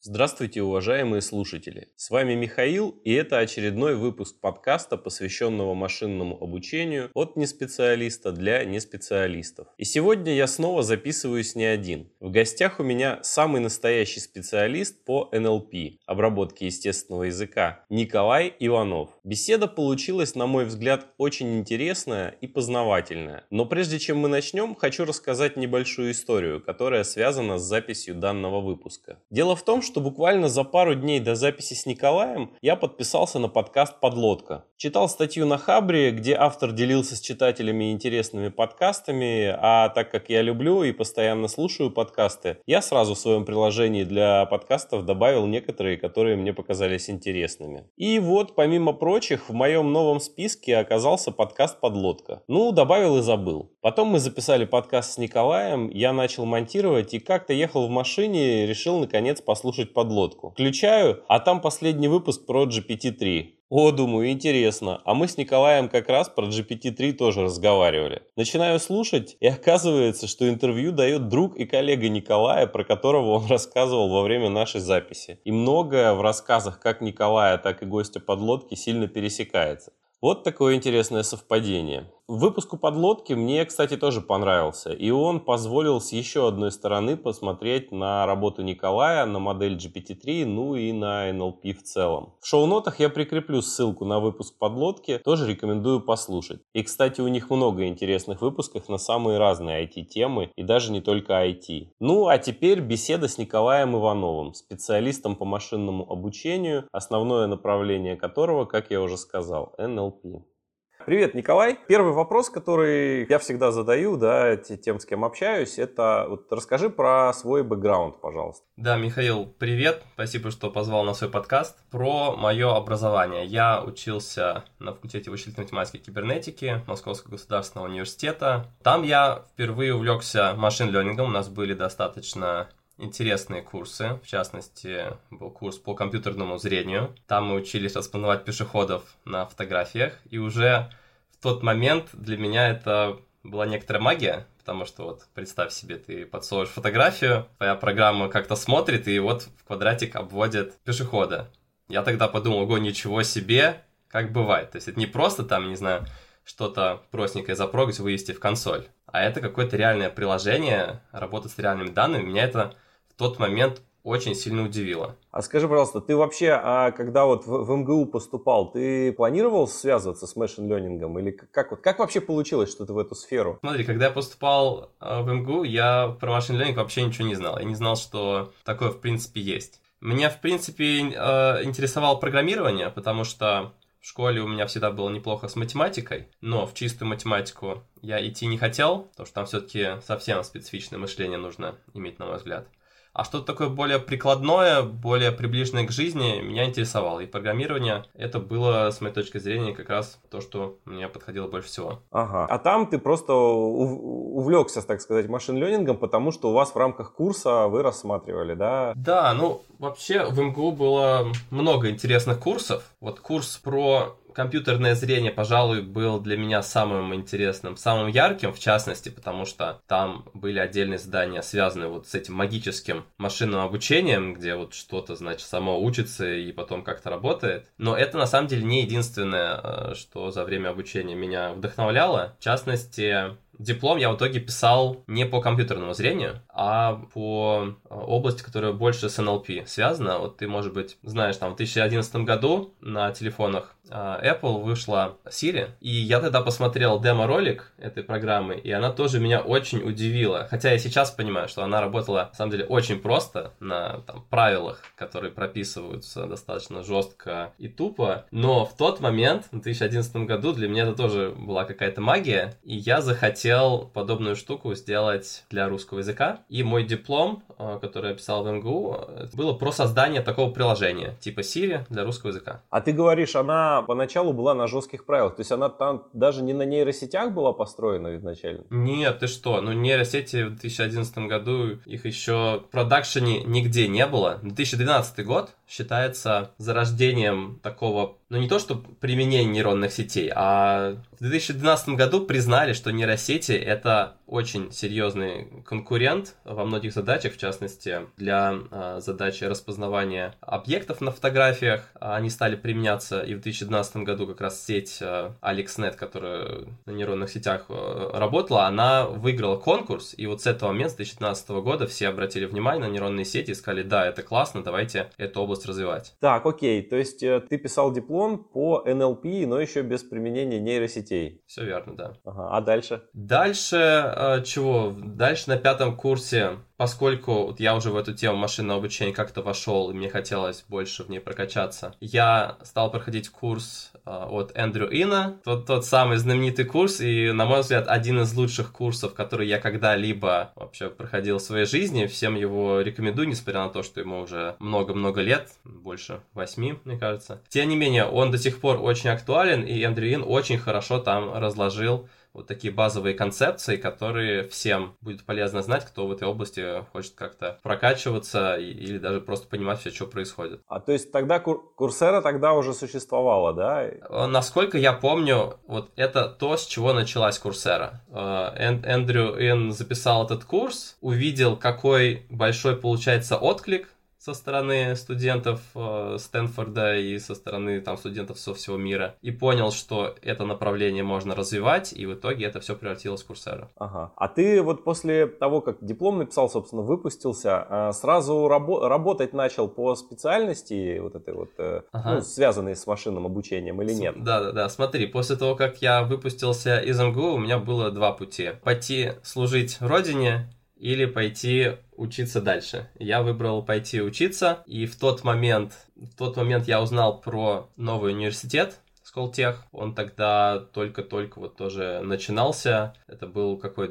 Здравствуйте, уважаемые слушатели! С вами Михаил, и это очередной выпуск подкаста, посвященного машинному обучению от неспециалиста для неспециалистов. И сегодня я снова записываюсь не один. В гостях у меня самый настоящий специалист по НЛП, обработке естественного языка, Николай Иванов. Беседа получилась, на мой взгляд, очень интересная и познавательная. Но прежде чем мы начнем, хочу рассказать небольшую историю, которая связана с записью данного выпуска. Дело в том, что буквально за пару дней до записи с Николаем я подписался на подкаст «Подлодка». Читал статью на Хабре, где автор делился с читателями интересными подкастами, а так как я люблю и постоянно слушаю подкасты, я сразу в своем приложении для подкастов добавил некоторые, которые мне показались интересными. И вот, помимо прочих, в моем новом списке оказался подкаст «Подлодка». Ну, добавил и забыл. Потом мы записали подкаст с Николаем, я начал монтировать и как-то ехал в машине, решил наконец послушать слушать подлодку. Включаю, а там последний выпуск про GPT-3. О, думаю, интересно. А мы с Николаем как раз про GPT-3 тоже разговаривали. Начинаю слушать, и оказывается, что интервью дает друг и коллега Николая, про которого он рассказывал во время нашей записи. И многое в рассказах как Николая, так и гостя подлодки сильно пересекается. Вот такое интересное совпадение. Выпуску подлодки мне, кстати, тоже понравился. И он позволил с еще одной стороны посмотреть на работу Николая, на модель GPT-3, ну и на NLP в целом. В шоу-нотах я прикреплю ссылку на выпуск подлодки, тоже рекомендую послушать. И, кстати, у них много интересных выпусков на самые разные IT-темы, и даже не только IT. Ну, а теперь беседа с Николаем Ивановым, специалистом по машинному обучению, основное направление которого, как я уже сказал, NLP. Привет, Николай. Первый вопрос, который я всегда задаю, да, тем, с кем общаюсь, это вот расскажи про свой бэкграунд, пожалуйста. Да, Михаил, привет. Спасибо, что позвал на свой подкаст. Про мое образование. Я учился на факультете вычислительной математики и кибернетики Московского государственного университета. Там я впервые увлекся машин-лернингом. У нас были достаточно интересные курсы. В частности, был курс по компьютерному зрению. Там мы учились распознавать пешеходов на фотографиях. И уже в тот момент для меня это была некоторая магия, потому что вот представь себе, ты подсовываешь фотографию, твоя программа как-то смотрит, и вот в квадратик обводит пешехода. Я тогда подумал, ого, ничего себе, как бывает. То есть это не просто там, не знаю, что-то простенькое запрогать, вывести в консоль, а это какое-то реальное приложение, работа с реальными данными. Меня это тот момент очень сильно удивило. А скажи, пожалуйста, ты вообще, а когда вот в, в МГУ поступал, ты планировал связываться с машин ленингом или как вот как вообще получилось, что ты в эту сферу? Смотри, когда я поступал а, в МГУ, я про машин ленинг вообще ничего не знал. Я не знал, что такое в принципе есть. Меня в принципе а, интересовало программирование, потому что в школе у меня всегда было неплохо с математикой, но в чистую математику я идти не хотел, потому что там все-таки совсем специфичное мышление нужно иметь, на мой взгляд. А что-то такое более прикладное, более приближенное к жизни меня интересовало. И программирование это было, с моей точки зрения, как раз то, что мне подходило больше всего. Ага. А там ты просто увлекся, так сказать, машин-ленингом, потому что у вас в рамках курса вы рассматривали, да? Да, ну вообще в МГУ было много интересных курсов. Вот курс про компьютерное зрение, пожалуй, был для меня самым интересным, самым ярким, в частности, потому что там были отдельные задания, связанные вот с этим магическим машинным обучением, где вот что-то, значит, само учится и потом как-то работает. Но это на самом деле не единственное, э, что за время обучения меня вдохновляло. В частности, Диплом я в итоге писал не по компьютерному зрению, а по э, области, которая больше с NLP связана. Вот ты, может быть, знаешь, там в 2011 году на телефонах Apple вышла Siri, и я тогда посмотрел демо-ролик этой программы, и она тоже меня очень удивила. Хотя я сейчас понимаю, что она работала, на самом деле, очень просто на там, правилах, которые прописываются достаточно жестко и тупо. Но в тот момент, в 2011 году, для меня это тоже была какая-то магия, и я захотел хотел подобную штуку сделать для русского языка. И мой диплом, э, который я писал в МГУ, было про создание такого приложения, типа Siri для русского языка. А ты говоришь, она поначалу была на жестких правилах, то есть она там даже не на нейросетях была построена изначально? Нет, ты что, ну нейросети в 2011 году, их еще в продакшене нигде не было. 2012 год считается зарождением такого, ну не то что применения нейронных сетей, а в 2012 году признали, что нейросети это очень серьезный конкурент во многих задачах, в частности, для э, задачи распознавания объектов на фотографиях. Они стали применяться и в 2012 году как раз сеть э, AlexNet, которая на нейронных сетях э, работала, она выиграла конкурс, и вот с этого момента, с 2015 года, все обратили внимание на нейронные сети и сказали, да, это классно, давайте эту область развивать. Так, окей, то есть э, ты писал диплом по NLP, но еще без применения нейросетей. Все верно, да. Ага, а дальше? Дальше э, чего? Дальше на пятом курсе поскольку вот я уже в эту тему машинного обучения как-то вошел, и мне хотелось больше в ней прокачаться, я стал проходить курс от Эндрю Ина, тот, тот самый знаменитый курс, и, на мой взгляд, один из лучших курсов, который я когда-либо вообще проходил в своей жизни. Всем его рекомендую, несмотря на то, что ему уже много-много лет, больше восьми, мне кажется. Тем не менее, он до сих пор очень актуален, и Эндрю Ин очень хорошо там разложил вот такие базовые концепции, которые всем будет полезно знать, кто в этой области хочет как-то прокачиваться или даже просто понимать все, что происходит. А то есть тогда кур- Курсера тогда уже существовала, да? Э, насколько я помню, вот это то, с чего началась Курсера. Э, Эндрю Ин записал этот курс, увидел, какой большой получается отклик со стороны студентов э, Стэнфорда и со стороны там студентов со всего мира и понял, что это направление можно развивать, и в итоге это все превратилось в Курсера. Ага. А ты вот после того, как диплом написал, собственно, выпустился, э, сразу рабо- работать начал по специальности вот этой вот, э, ага. ну, связанной с машинным обучением или нет? Да, да, да. Смотри, после того, как я выпустился из МГУ, у меня было два пути. Пойти служить родине или пойти учиться дальше. Я выбрал пойти учиться, и в тот момент, в тот момент я узнал про новый университет, Сколтех. Он тогда только-только вот тоже начинался. Это был какой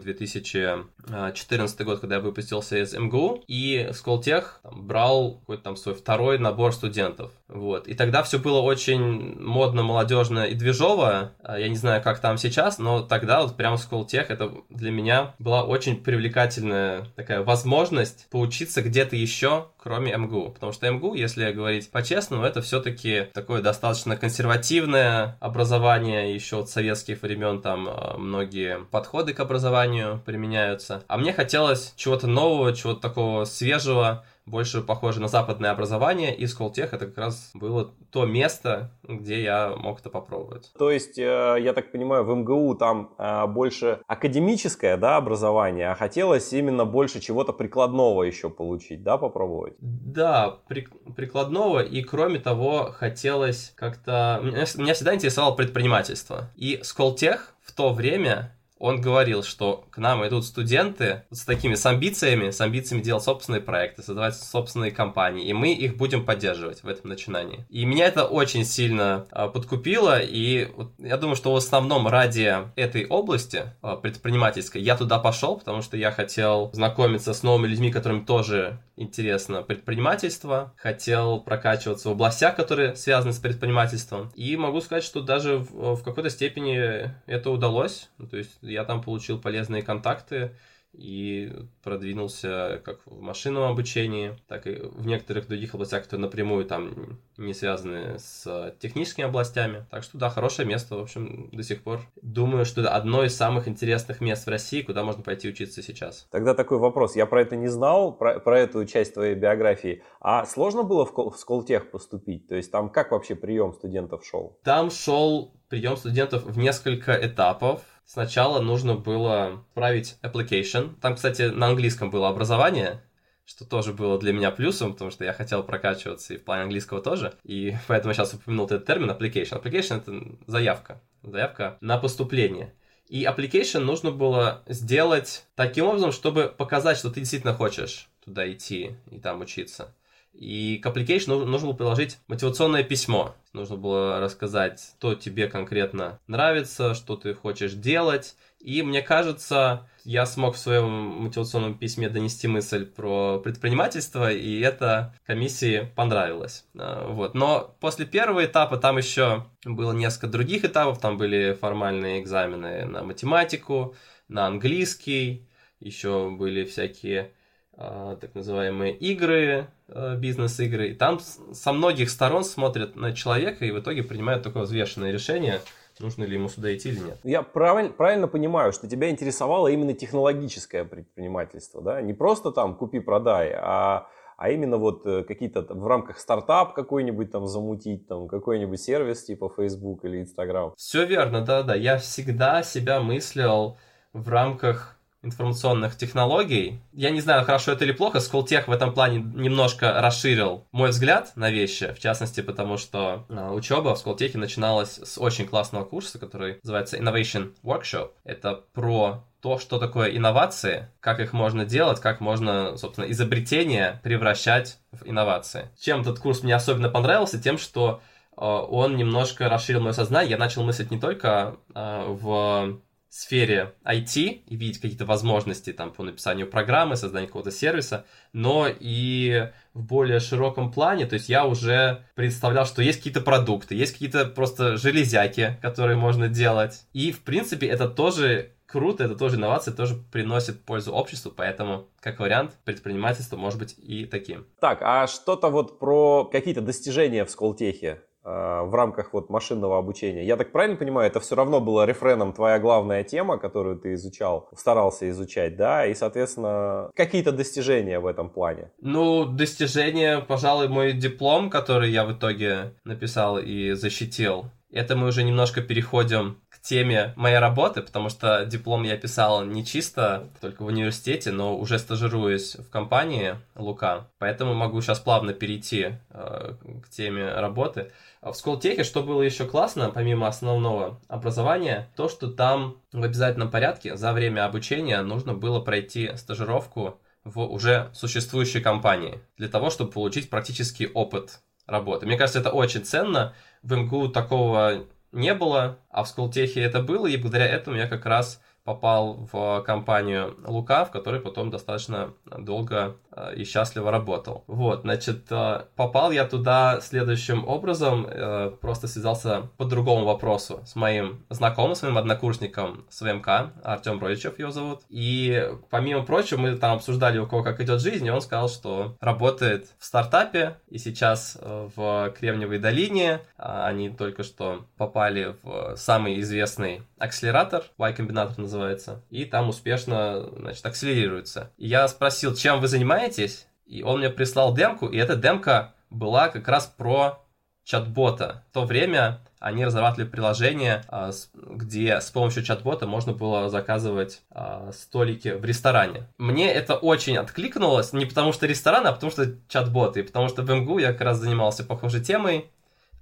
2014 год, когда я выпустился из МГУ. И Сколтех брал какой-то там свой второй набор студентов. Вот. И тогда все было очень модно, молодежно и движово. А, я не знаю, как там сейчас, но тогда вот прямо Сколтех это для меня была очень привлекательная такая возможность поучиться где-то еще, кроме МГУ. Потому что МГУ, если говорить по-честному, это все-таки такое достаточно консервативное образование. Еще от советских времен там а, многие подходы к образованию применяются. А мне хотелось чего-то нового, чего-то такого свежего, больше похоже на западное образование, и Сколтех это как раз было то место, где я мог это попробовать. То есть, э, я так понимаю, в МГУ там э, больше академическое да, образование, а хотелось именно больше чего-то прикладного еще получить, да, попробовать? Да, при, прикладного, и кроме того, хотелось как-то... Меня, меня всегда интересовало предпринимательство. И Сколтех в то время он говорил, что к нам идут студенты с такими с амбициями, с амбициями делать собственные проекты, создавать собственные компании, и мы их будем поддерживать в этом начинании. И меня это очень сильно а, подкупило, и я думаю, что в основном ради этой области а, предпринимательской я туда пошел, потому что я хотел знакомиться с новыми людьми, которым тоже интересно предпринимательство, хотел прокачиваться в областях, которые связаны с предпринимательством, и могу сказать, что даже в, в какой-то степени это удалось, то есть я там получил полезные контакты и продвинулся как в машинном обучении, так и в некоторых других областях, которые напрямую там не связаны с техническими областями. Так что да, хорошее место, в общем, до сих пор. Думаю, что это одно из самых интересных мест в России, куда можно пойти учиться сейчас. Тогда такой вопрос. Я про это не знал, про, про эту часть твоей биографии. А сложно было в, в Сколтех поступить? То есть там как вообще прием студентов шел? Там шел прием студентов в несколько этапов. Сначала нужно было править application. Там, кстати, на английском было образование, что тоже было для меня плюсом, потому что я хотел прокачиваться и в плане английского тоже. И поэтому сейчас упомянул этот термин application. Application — это заявка. Заявка на поступление. И application нужно было сделать таким образом, чтобы показать, что ты действительно хочешь туда идти и там учиться. И к application нужно было приложить мотивационное письмо. Нужно было рассказать, что тебе конкретно нравится, что ты хочешь делать. И мне кажется, я смог в своем мотивационном письме донести мысль про предпринимательство, и это комиссии понравилось. А, вот. Но после первого этапа там еще было несколько других этапов. Там были формальные экзамены на математику, на английский, еще были всякие так называемые игры, а, бизнес-игры. И там со многих сторон смотрят на человека и в итоге принимают такое взвешенное решение, нужно ли ему сюда идти или нет. Я правиль, правильно понимаю, что тебя интересовало именно технологическое предпринимательство, да? Не просто там купи-продай, а а именно вот э, какие-то в рамках стартап какой-нибудь там замутить, там какой-нибудь сервис типа Facebook или Instagram. Все верно, да-да. Я всегда себя мыслил в рамках информационных технологий. Я не знаю, хорошо это или плохо, Сколтех в этом плане немножко расширил мой взгляд на вещи, в частности, потому что э, учеба в Сколтехе начиналась с очень классного курса, который называется Innovation Workshop. Это про то, что такое инновации, как их можно делать, как можно, собственно, изобретения превращать в инновации. Чем этот курс мне особенно понравился? Тем, что э, он немножко расширил мое сознание. Я начал мыслить не только э, в сфере IT и видеть какие-то возможности там по написанию программы, созданию какого-то сервиса, но и в более широком плане, то есть я уже представлял, что есть какие-то продукты, есть какие-то просто железяки, которые можно делать. И, в принципе, это тоже круто, это тоже инновация, тоже приносит пользу обществу, поэтому, как вариант, предпринимательство может быть и таким. Так, а что-то вот про какие-то достижения в Сколтехе в рамках вот машинного обучения. Я так правильно понимаю, это все равно было рефреном твоя главная тема, которую ты изучал, старался изучать, да, и, соответственно, какие-то достижения в этом плане? Ну, достижения, пожалуй, мой диплом, который я в итоге написал и защитил. Это мы уже немножко переходим теме моей работы, потому что диплом я писал не чисто только в университете, но уже стажируясь в компании Лука. Поэтому могу сейчас плавно перейти э, к теме работы. В Сколтехе, что было еще классно, помимо основного образования, то, что там в обязательном порядке за время обучения нужно было пройти стажировку в уже существующей компании для того, чтобы получить практический опыт работы. Мне кажется, это очень ценно. В МГУ такого не было, а в Сколтехе это было, и благодаря этому я как раз попал в компанию Лука, в которой потом достаточно долго э, и счастливо работал. Вот, значит, э, попал я туда следующим образом, э, просто связался по другому вопросу с моим знакомым, с моим однокурсником с ВМК, Артем Бродичев его зовут. И, помимо прочего, мы там обсуждали, у кого как идет жизнь, и он сказал, что работает в стартапе, и сейчас в Кремниевой долине они только что попали в самый известный акселератор, Y-комбинатор называется, и там успешно, значит, акселерируется. И я спросил, чем вы занимаетесь, и он мне прислал демку, и эта демка была как раз про чат-бота. В то время они разрабатывали приложение, а, где с помощью чат-бота можно было заказывать а, столики в ресторане. Мне это очень откликнулось, не потому что ресторан, а потому что чат-боты. Потому что в МГУ я как раз занимался похожей темой,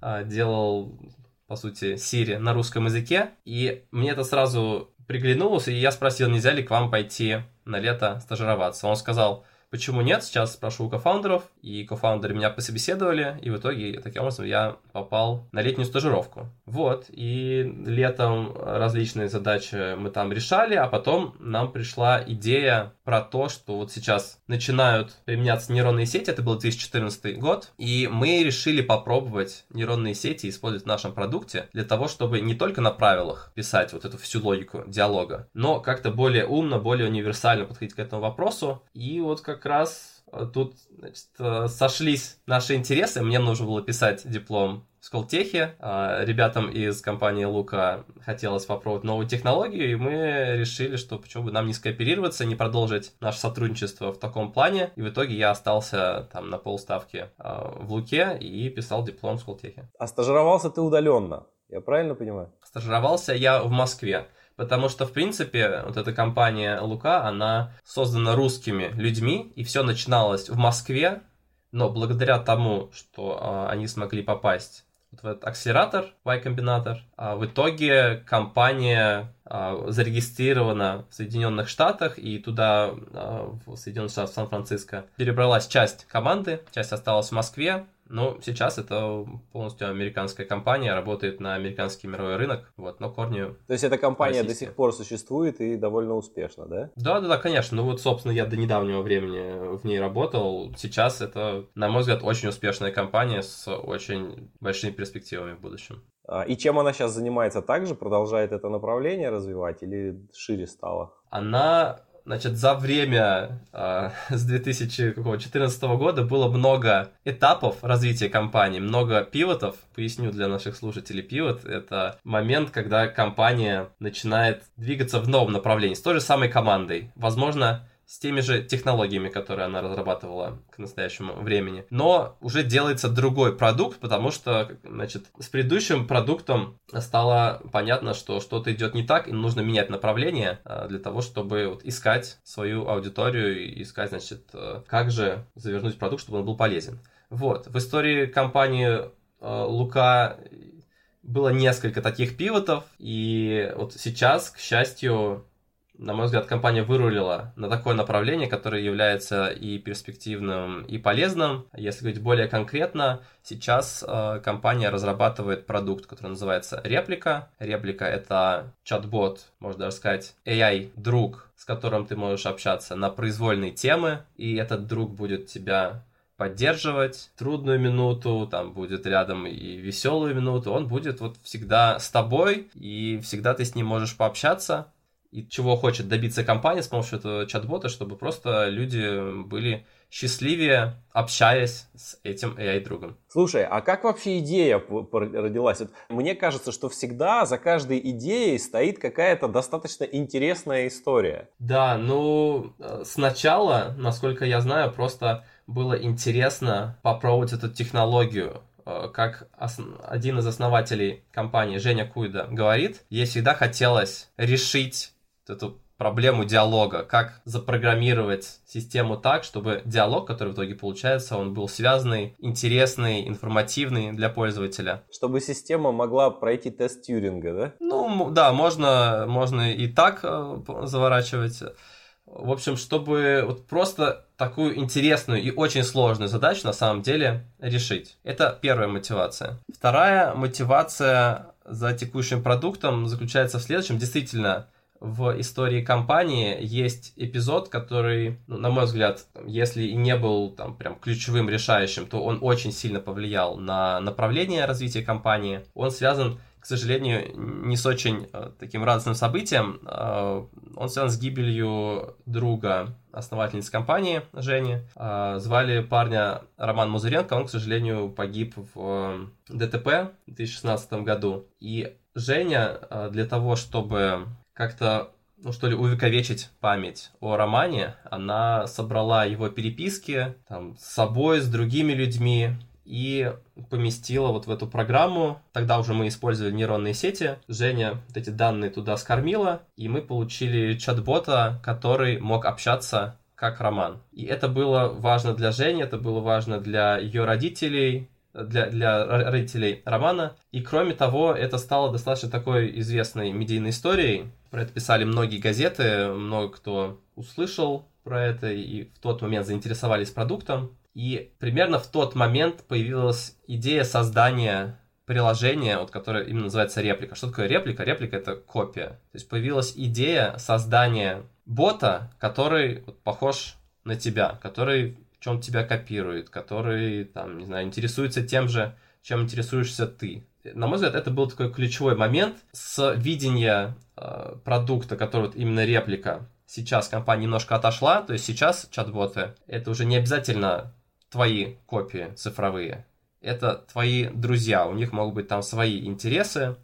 а, делал по сути, Siri на русском языке, и мне это сразу приглянулся, и я спросил, нельзя ли к вам пойти на лето стажироваться. Он сказал, Почему нет? Сейчас спрошу у кофаундеров, и кофаундеры меня пособеседовали, и в итоге таким образом я попал на летнюю стажировку. Вот, и летом различные задачи мы там решали, а потом нам пришла идея про то, что вот сейчас начинают применяться нейронные сети, это был 2014 год, и мы решили попробовать нейронные сети использовать в нашем продукте для того, чтобы не только на правилах писать вот эту всю логику диалога, но как-то более умно, более универсально подходить к этому вопросу, и вот как раз тут значит, э, сошлись наши интересы. Мне нужно было писать диплом в Сколтехе. А ребятам из компании Лука хотелось попробовать новую технологию, и мы решили, что почему бы нам не скооперироваться, не продолжить наше сотрудничество в таком плане. И в итоге я остался там на полставки а, в Луке и писал диплом в Сколтехе. А стажировался ты удаленно, я правильно понимаю? Стажировался я в Москве. Потому что, в принципе, вот эта компания Лука, она создана русскими людьми, и все начиналось в Москве, но благодаря тому, что а, они смогли попасть вот в этот акселератор, Y-комбинатор, а в итоге компания а, зарегистрирована в Соединенных Штатах, и туда, а, в Соединенных Штатах, в Сан-Франциско, перебралась часть команды, часть осталась в Москве, ну, сейчас это полностью американская компания, работает на американский мировой рынок, вот, но корни То есть эта компания российские. до сих пор существует и довольно успешно, да? Да, да, да, конечно. Ну вот, собственно, я до недавнего времени в ней работал. Сейчас это, на мой взгляд, очень успешная компания с очень большими перспективами в будущем. А, и чем она сейчас занимается? Также продолжает это направление развивать или шире стала? Она значит, за время э, с 2014 года было много этапов развития компании, много пивотов. Поясню для наших слушателей, пивот — это момент, когда компания начинает двигаться в новом направлении с той же самой командой. Возможно, с теми же технологиями, которые она разрабатывала к настоящему времени. Но уже делается другой продукт, потому что, значит, с предыдущим продуктом стало понятно, что что-то идет не так, и нужно менять направление а, для того, чтобы вот искать свою аудиторию и искать, значит, э, как же завернуть продукт, чтобы он был полезен. Вот. В истории компании э, Лука было несколько таких пивотов, и вот сейчас, к счастью, на мой взгляд, компания вырулила на такое направление, которое является и перспективным, и полезным. Если говорить более конкретно, сейчас э, компания разрабатывает продукт, который называется Реплика. Реплика — это чат-бот, можно даже сказать, AI-друг, с которым ты можешь общаться на произвольные темы, и этот друг будет тебя поддерживать трудную минуту, там будет рядом и веселую минуту, он будет вот всегда с тобой, и всегда ты с ним можешь пообщаться, и чего хочет добиться компания с помощью этого чат-бота, чтобы просто люди были счастливее, общаясь с этим AI-другом. Слушай, а как вообще идея родилась? Вот мне кажется, что всегда за каждой идеей стоит какая-то достаточно интересная история. Да, ну, э, сначала, насколько я знаю, просто было интересно попробовать эту технологию э, как один из основателей компании Женя Куйда говорит, ей всегда хотелось решить эту проблему диалога, как запрограммировать систему так, чтобы диалог, который в итоге получается, он был связанный, интересный, информативный для пользователя. Чтобы система могла пройти тест Тьюринга, да? Ну, да, можно, можно и так э, заворачивать. В общем, чтобы вот просто такую интересную и очень сложную задачу на самом деле решить. Это первая мотивация. Вторая мотивация за текущим продуктом заключается в следующем. Действительно, в истории компании есть эпизод, который, ну, на мой взгляд, если и не был там прям ключевым, решающим, то он очень сильно повлиял на направление развития компании. Он связан, к сожалению, не с очень э, таким радостным событием. Э, он связан с гибелью друга основательницы компании Жени. Э, звали парня Роман Музыренко. Он, к сожалению, погиб в ДТП в 2016 году. И Женя для того, чтобы как-то ну что ли, увековечить память о романе, она собрала его переписки там, с собой, с другими людьми и поместила вот в эту программу. Тогда уже мы использовали нейронные сети. Женя вот эти данные туда скормила, и мы получили чат-бота, который мог общаться как роман. И это было важно для Жени, это было важно для ее родителей, для, для родителей романа. И кроме того, это стало достаточно такой известной медийной историей. Про это писали многие газеты, много кто услышал про это и в тот момент заинтересовались продуктом. И примерно в тот момент появилась идея создания приложения, вот, которое именно называется реплика. Что такое реплика? Реплика — это копия. То есть появилась идея создания бота, который вот, похож на тебя, который чем тебя копирует, который, там, не знаю, интересуется тем же, чем интересуешься ты. На мой взгляд, это был такой ключевой момент с видения э, продукта, который вот именно реплика. Сейчас компания немножко отошла, то есть сейчас чат-боты это уже не обязательно твои копии цифровые, это твои друзья, у них могут быть там свои интересы,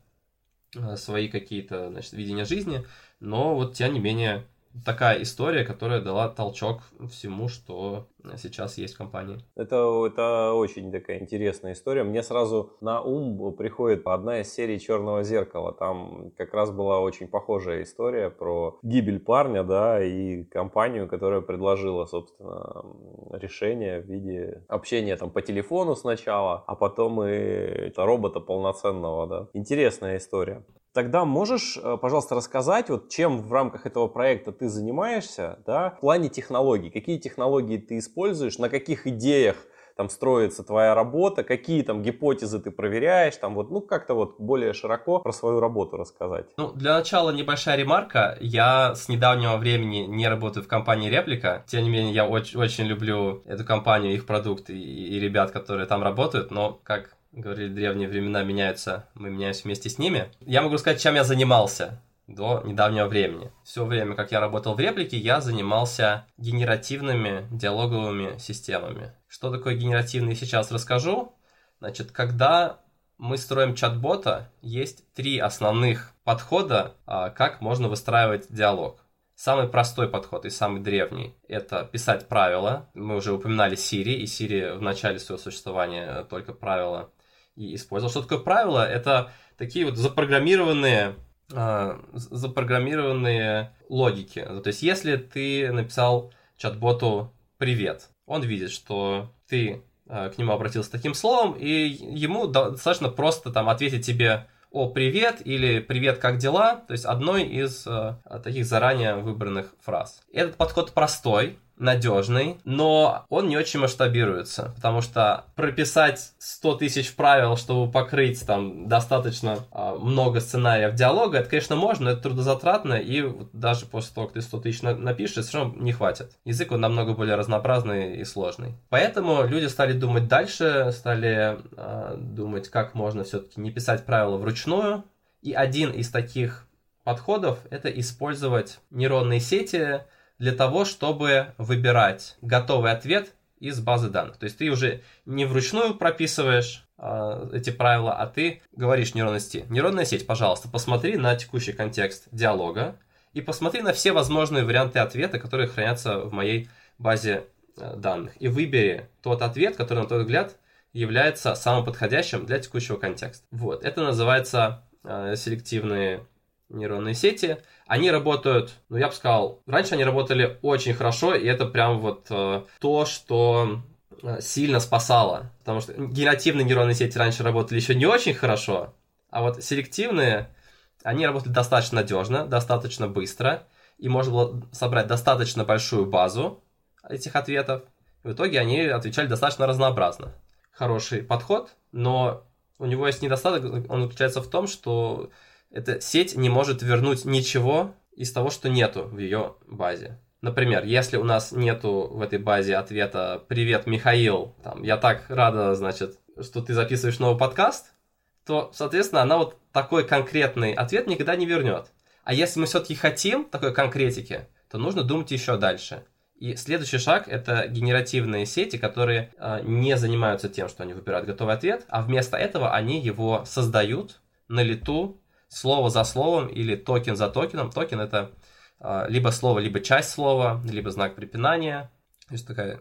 э, свои какие-то, значит, видения жизни, но вот тем не менее такая история, которая дала толчок всему, что сейчас есть в компании. Это, это очень такая интересная история. Мне сразу на ум приходит одна из серий Черного зеркала. Там как раз была очень похожая история про гибель парня, да, и компанию, которая предложила, собственно, решение в виде общения там по телефону сначала, а потом и это робота полноценного, да. Интересная история. Тогда можешь, э, пожалуйста, рассказать, вот чем в рамках этого проекта ты занимаешься, да, в плане технологий, какие технологии ты используешь, на каких идеях там строится твоя работа, какие там гипотезы ты проверяешь, там вот, ну как-то вот более широко про свою работу рассказать. Ну, для начала небольшая ремарка. Я с недавнего времени не работаю в компании Реплика. Тем не менее, я очень, очень люблю эту компанию, их продукты и, и ребят, которые там работают, но как говорили, древние времена меняются, мы меняемся вместе с ними. Я могу сказать, чем я занимался до недавнего времени. Все время, как я работал в реплике, я занимался генеративными диалоговыми системами. Что такое генеративный, сейчас расскажу. Значит, когда мы строим чат-бота, есть три основных подхода, а, как можно выстраивать диалог. Самый простой подход и самый древний – это писать правила. Мы уже упоминали Siri, и Siri в начале своего существования только правила и использовал. Что такое правило? Это такие вот запрограммированные э, запрограммированные логики. То есть, если ты написал чат-боту «Привет», он видит, что ты э, к нему обратился таким словом, и ему достаточно просто там ответить тебе «О, привет» или «Привет, как дела?» То есть одной из э, таких заранее выбранных фраз. Этот подход простой, надежный, но он не очень масштабируется, потому что прописать 100 тысяч правил, чтобы покрыть там достаточно э, много сценариев диалога, это, конечно, можно, но это трудозатратно, и даже после того, как ты 100 тысяч на напишешь, все равно не хватит. Язык, он намного более разнообразный и сложный. Поэтому люди стали думать дальше, стали э, думать, как можно все-таки не писать правила вручную, и один из таких подходов – это использовать нейронные сети, для того, чтобы выбирать готовый ответ из базы данных. То есть ты уже не вручную прописываешь э, эти правила, а ты говоришь нейронной сети, нейронная сеть, пожалуйста, посмотри на текущий контекст диалога и посмотри на все возможные варианты ответа, которые хранятся в моей базе э, данных. И выбери тот ответ, который, на твой взгляд, является самым подходящим для текущего контекста. Вот, это называется э, селективные нейронные сети. Они работают, ну я бы сказал, раньше они работали очень хорошо, и это прям вот э, то, что э, сильно спасало. Потому что генеративные нейронные сети раньше работали еще не очень хорошо, а вот селективные, они работали достаточно надежно, достаточно быстро, и можно было собрать достаточно большую базу этих ответов. В итоге они отвечали достаточно разнообразно. Хороший подход, но у него есть недостаток, он заключается в том, что эта сеть не может вернуть ничего из того, что нету в ее базе. Например, если у нас нету в этой базе ответа «Привет, Михаил», там, «Я так рада, значит, что ты записываешь новый подкаст», то, соответственно, она вот такой конкретный ответ никогда не вернет. А если мы все-таки хотим такой конкретики, то нужно думать еще дальше. И следующий шаг это генеративные сети, которые э, не занимаются тем, что они выбирают готовый ответ, а вместо этого они его создают на лету слово за словом или токен за токеном. Токен это а, либо слово, либо часть слова, либо знак препинания. То есть такая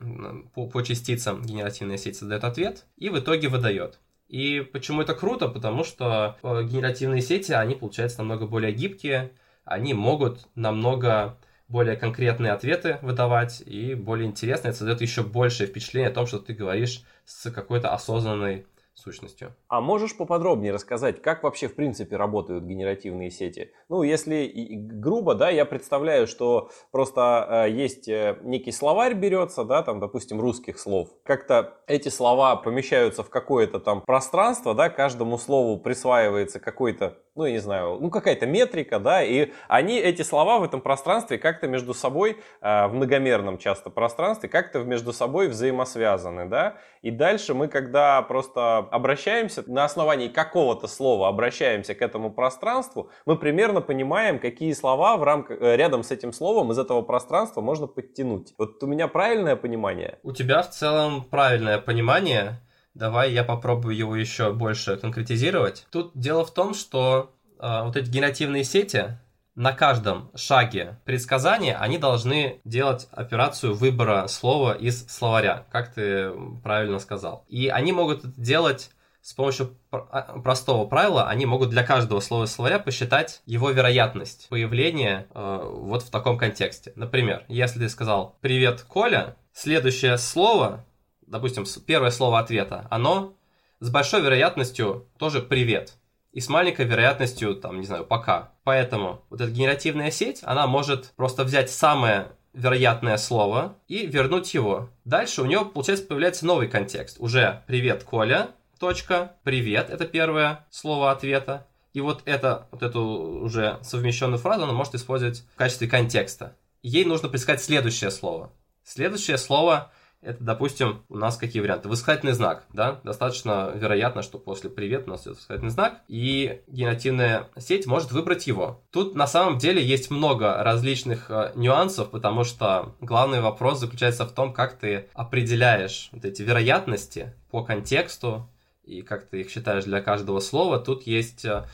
по, по частицам генеративная сеть создает ответ и в итоге выдает. И почему это круто? Потому что э, генеративные сети, они, получаются намного более гибкие, они могут намного более конкретные ответы выдавать и более интересные. Это создает еще большее впечатление о том, что ты говоришь с какой-то осознанной сущностью. А можешь поподробнее рассказать, как вообще в принципе работают генеративные сети? Ну, если грубо, да, я представляю, что просто э, есть э, некий словарь берется, да, там, допустим, русских слов. Как-то эти слова помещаются в какое-то там пространство, да, каждому слову присваивается какой-то ну, я не знаю, ну, какая-то метрика, да, и они, эти слова в этом пространстве как-то между собой, э, в многомерном часто пространстве, как-то между собой взаимосвязаны, да, и дальше мы, когда просто обращаемся, на основании какого-то слова обращаемся к этому пространству, мы примерно понимаем, какие слова в рамках, э, рядом с этим словом из этого пространства можно подтянуть. Вот у меня правильное понимание? У тебя в целом правильное понимание, Давай я попробую его еще больше конкретизировать. Тут дело в том, что э, вот эти генеративные сети на каждом шаге предсказания они должны делать операцию выбора слова из словаря, как ты правильно сказал. И они могут делать с помощью а, простого правила, они могут для каждого слова словаря посчитать его вероятность появления э, вот в таком контексте. Например, если ты сказал «Привет, Коля», следующее слово допустим, первое слово ответа, оно с большой вероятностью тоже «привет». И с маленькой вероятностью, там, не знаю, «пока». Поэтому вот эта генеративная сеть, она может просто взять самое вероятное слово и вернуть его. Дальше у нее, получается, появляется новый контекст. Уже «Привет, Коля», точка, «Привет» — это первое слово ответа. И вот, это, вот эту уже совмещенную фразу она может использовать в качестве контекста. Ей нужно предсказать следующее слово. Следующее слово Это, допустим, у нас какие варианты? Восклицательный знак, да? Достаточно вероятно, что после «привет» у нас идет восклицательный знак, и генеративная сеть может выбрать его. Тут на самом деле есть много различных э, нюансов, потому что главный вопрос заключается в том, как ты определяешь вот эти вероятности по контексту и как ты их считаешь для каждого слова. Тут есть э,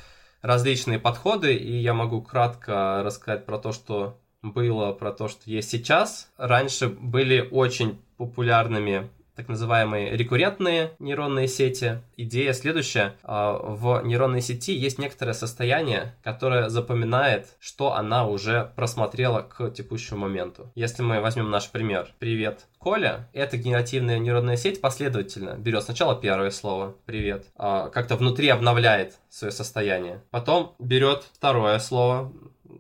различные подходы, и я могу кратко рассказать про то, что было, про то, что есть сейчас. Раньше были очень популярными так называемые рекуррентные нейронные сети. Идея следующая. А, в нейронной сети есть некоторое состояние, которое запоминает, что она уже просмотрела к текущему моменту. Если мы возьмем наш пример «Привет, Коля», эта генеративная нейронная сеть последовательно берет сначала первое слово «Привет», а, как-то внутри обновляет свое состояние. Потом берет второе слово,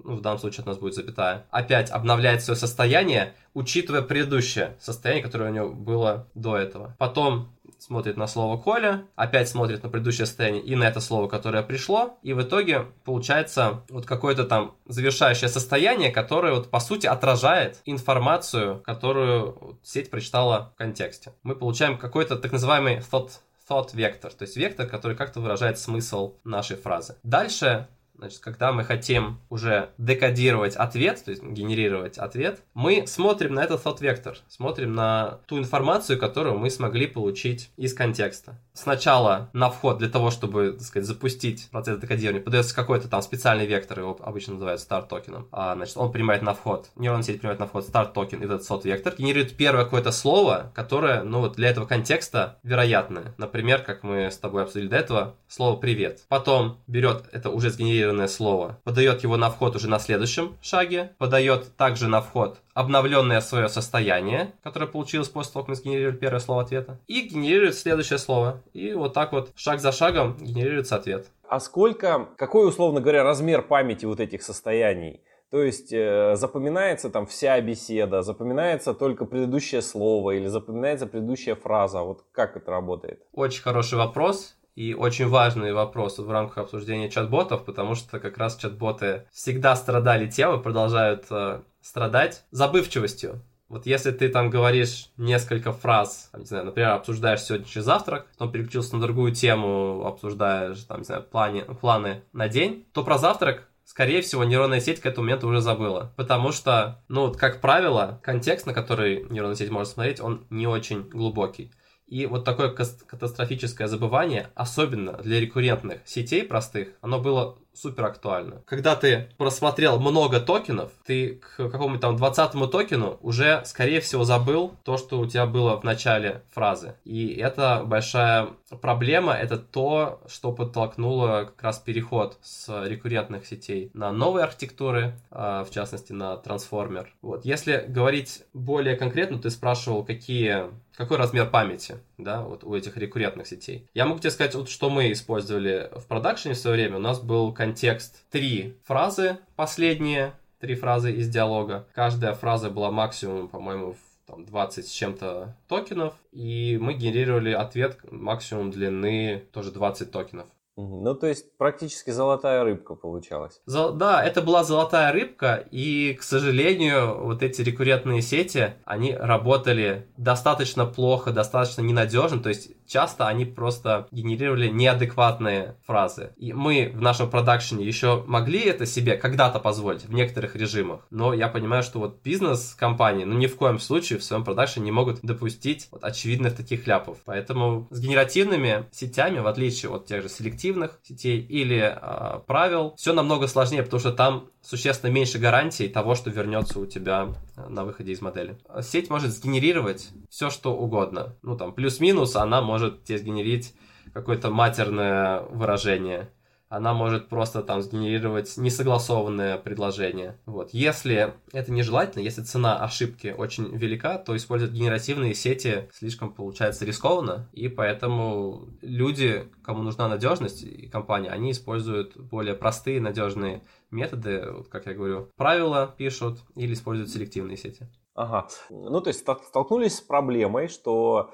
ну, в данном случае у нас будет запятая, опять обновляет свое состояние, учитывая предыдущее состояние, которое у него было до этого. Потом смотрит на слово Коля, опять смотрит на предыдущее состояние и на это слово, которое пришло, и в итоге получается вот какое-то там завершающее состояние, которое вот по сути отражает информацию, которую сеть прочитала в контексте. Мы получаем какой-то так называемый thought thought вектор, то есть вектор, который как-то выражает смысл нашей фразы. Дальше Значит, когда мы хотим уже декодировать ответ, то есть генерировать ответ, мы смотрим на этот thought вектор, смотрим на ту информацию, которую мы смогли получить из контекста. Сначала на вход для того, чтобы, так сказать, запустить процесс декодирования, подается какой-то там специальный вектор, его обычно называют start токеном. А, значит, он принимает на вход, нейронная сеть принимает на вход start токен, этот thought вектор, генерирует первое какое-то слово, которое, ну вот для этого контекста вероятное. Например, как мы с тобой обсудили до этого, слово привет. Потом берет это уже сгенерированное сгенерированное слово, подает его на вход уже на следующем шаге, подает также на вход обновленное свое состояние, которое получилось после того, как мы сгенерировали первое слово ответа, и генерирует следующее слово. И вот так вот шаг за шагом генерируется ответ. А сколько, какой, условно говоря, размер памяти вот этих состояний? То есть э, запоминается там вся беседа, запоминается только предыдущее слово или запоминается предыдущая фраза. Вот как это работает? Очень хороший вопрос и очень важный вопрос в рамках обсуждения чат-ботов, потому что как раз чат-боты всегда страдали тем и продолжают э, страдать забывчивостью. Вот если ты там говоришь несколько фраз, там, не знаю, например, обсуждаешь сегодняшний завтрак, потом переключился на другую тему, обсуждаешь, там, не знаю, плане, планы на день, то про завтрак скорее всего, нейронная сеть к этому моменту уже забыла. Потому что, ну, как правило, контекст, на который нейронная сеть может смотреть, он не очень глубокий. И вот такое катастрофическое забывание, особенно для рекуррентных сетей простых, оно было супер актуально. Когда ты просмотрел много токенов, ты к какому-то там 20 токену уже, скорее всего, забыл то, что у тебя было в начале фразы. И это большая проблема, это то, что подтолкнуло как раз переход с рекуррентных сетей на новые архитектуры, а, в частности на трансформер. Вот. Если говорить более конкретно, ты спрашивал, какие какой размер памяти, да, вот у этих рекуррентных сетей. Я могу тебе сказать, вот, что мы использовали в продакшене в свое время. У нас был контекст три фразы последние, три фразы из диалога. Каждая фраза была максимум, по-моему, там 20 с чем-то токенов, и мы генерировали ответ максимум длины тоже 20 токенов. Ну, то есть практически золотая рыбка получалась. Зол... Да, это была золотая рыбка, и, к сожалению, вот эти рекуррентные сети, они работали достаточно плохо, достаточно ненадежно, то есть часто они просто генерировали неадекватные фразы. И мы в нашем продакшене еще могли это себе когда-то позволить в некоторых режимах, но я понимаю, что вот бизнес-компании, ну ни в коем случае в своем продакшене не могут допустить вот очевидных таких ляпов. Поэтому с генеративными сетями, в отличие от тех же селективных, сетей или э, правил, все намного сложнее, потому что там существенно меньше гарантий того, что вернется у тебя а, на выходе из модели. Сеть может сгенерировать все, что угодно. Ну, там, плюс-минус, она может тебе сгенерить какое-то матерное выражение она может просто там сгенерировать несогласованное предложение. Вот. Если это нежелательно, если цена ошибки очень велика, то использовать генеративные сети слишком получается рискованно, и поэтому люди, кому нужна надежность и компания, они используют более простые надежные методы, вот как я говорю, правила пишут или используют селективные сети. Ага. Ну, то есть столкнулись с проблемой, что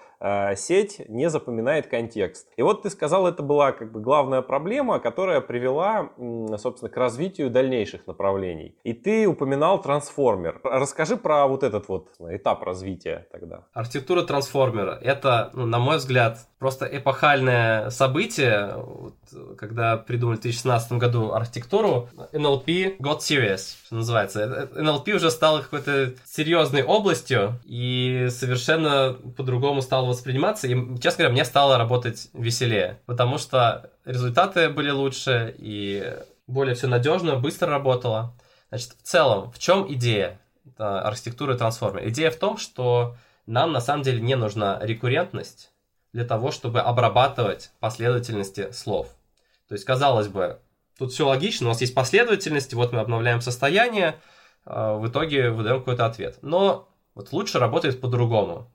сеть не запоминает контекст. И вот ты сказал, это была как бы главная проблема, которая привела, собственно, к развитию дальнейших направлений. И ты упоминал трансформер. Расскажи про вот этот вот этап развития тогда. Архитектура трансформера — это, ну, на мой взгляд, просто эпохальное событие, вот, когда придумали в 2016 году архитектуру, NLP got serious, что называется. NLP уже стал какой-то серьезной областью и совершенно по-другому стал восприниматься. И, честно говоря, мне стало работать веселее, потому что результаты были лучше и более все надежно, быстро работало. Значит, в целом, в чем идея архитектуры трансформера? Идея в том, что нам на самом деле не нужна рекуррентность, для того, чтобы обрабатывать последовательности слов. То есть, казалось бы, тут все логично, у нас есть последовательности, вот мы обновляем состояние, а, в итоге выдаем какой-то ответ. Но вот лучше работает по-другому.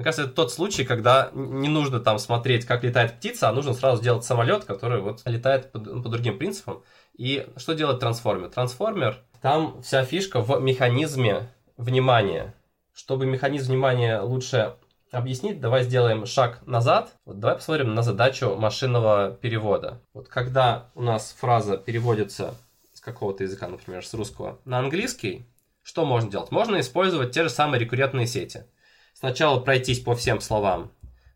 Мне кажется, это тот случай, когда не нужно там смотреть, как летает птица, а нужно сразу сделать самолет, который вот летает по, по другим принципам. И что делает трансформер? Трансформер, там вся фишка в механизме внимания. Чтобы механизм внимания лучше объяснить, давай сделаем шаг назад. Вот давай посмотрим на задачу машинного перевода. Вот когда у нас фраза переводится с какого-то языка, например, с русского на английский, что можно делать? Можно использовать те же самые рекуррентные сети. Сначала пройтись по всем словам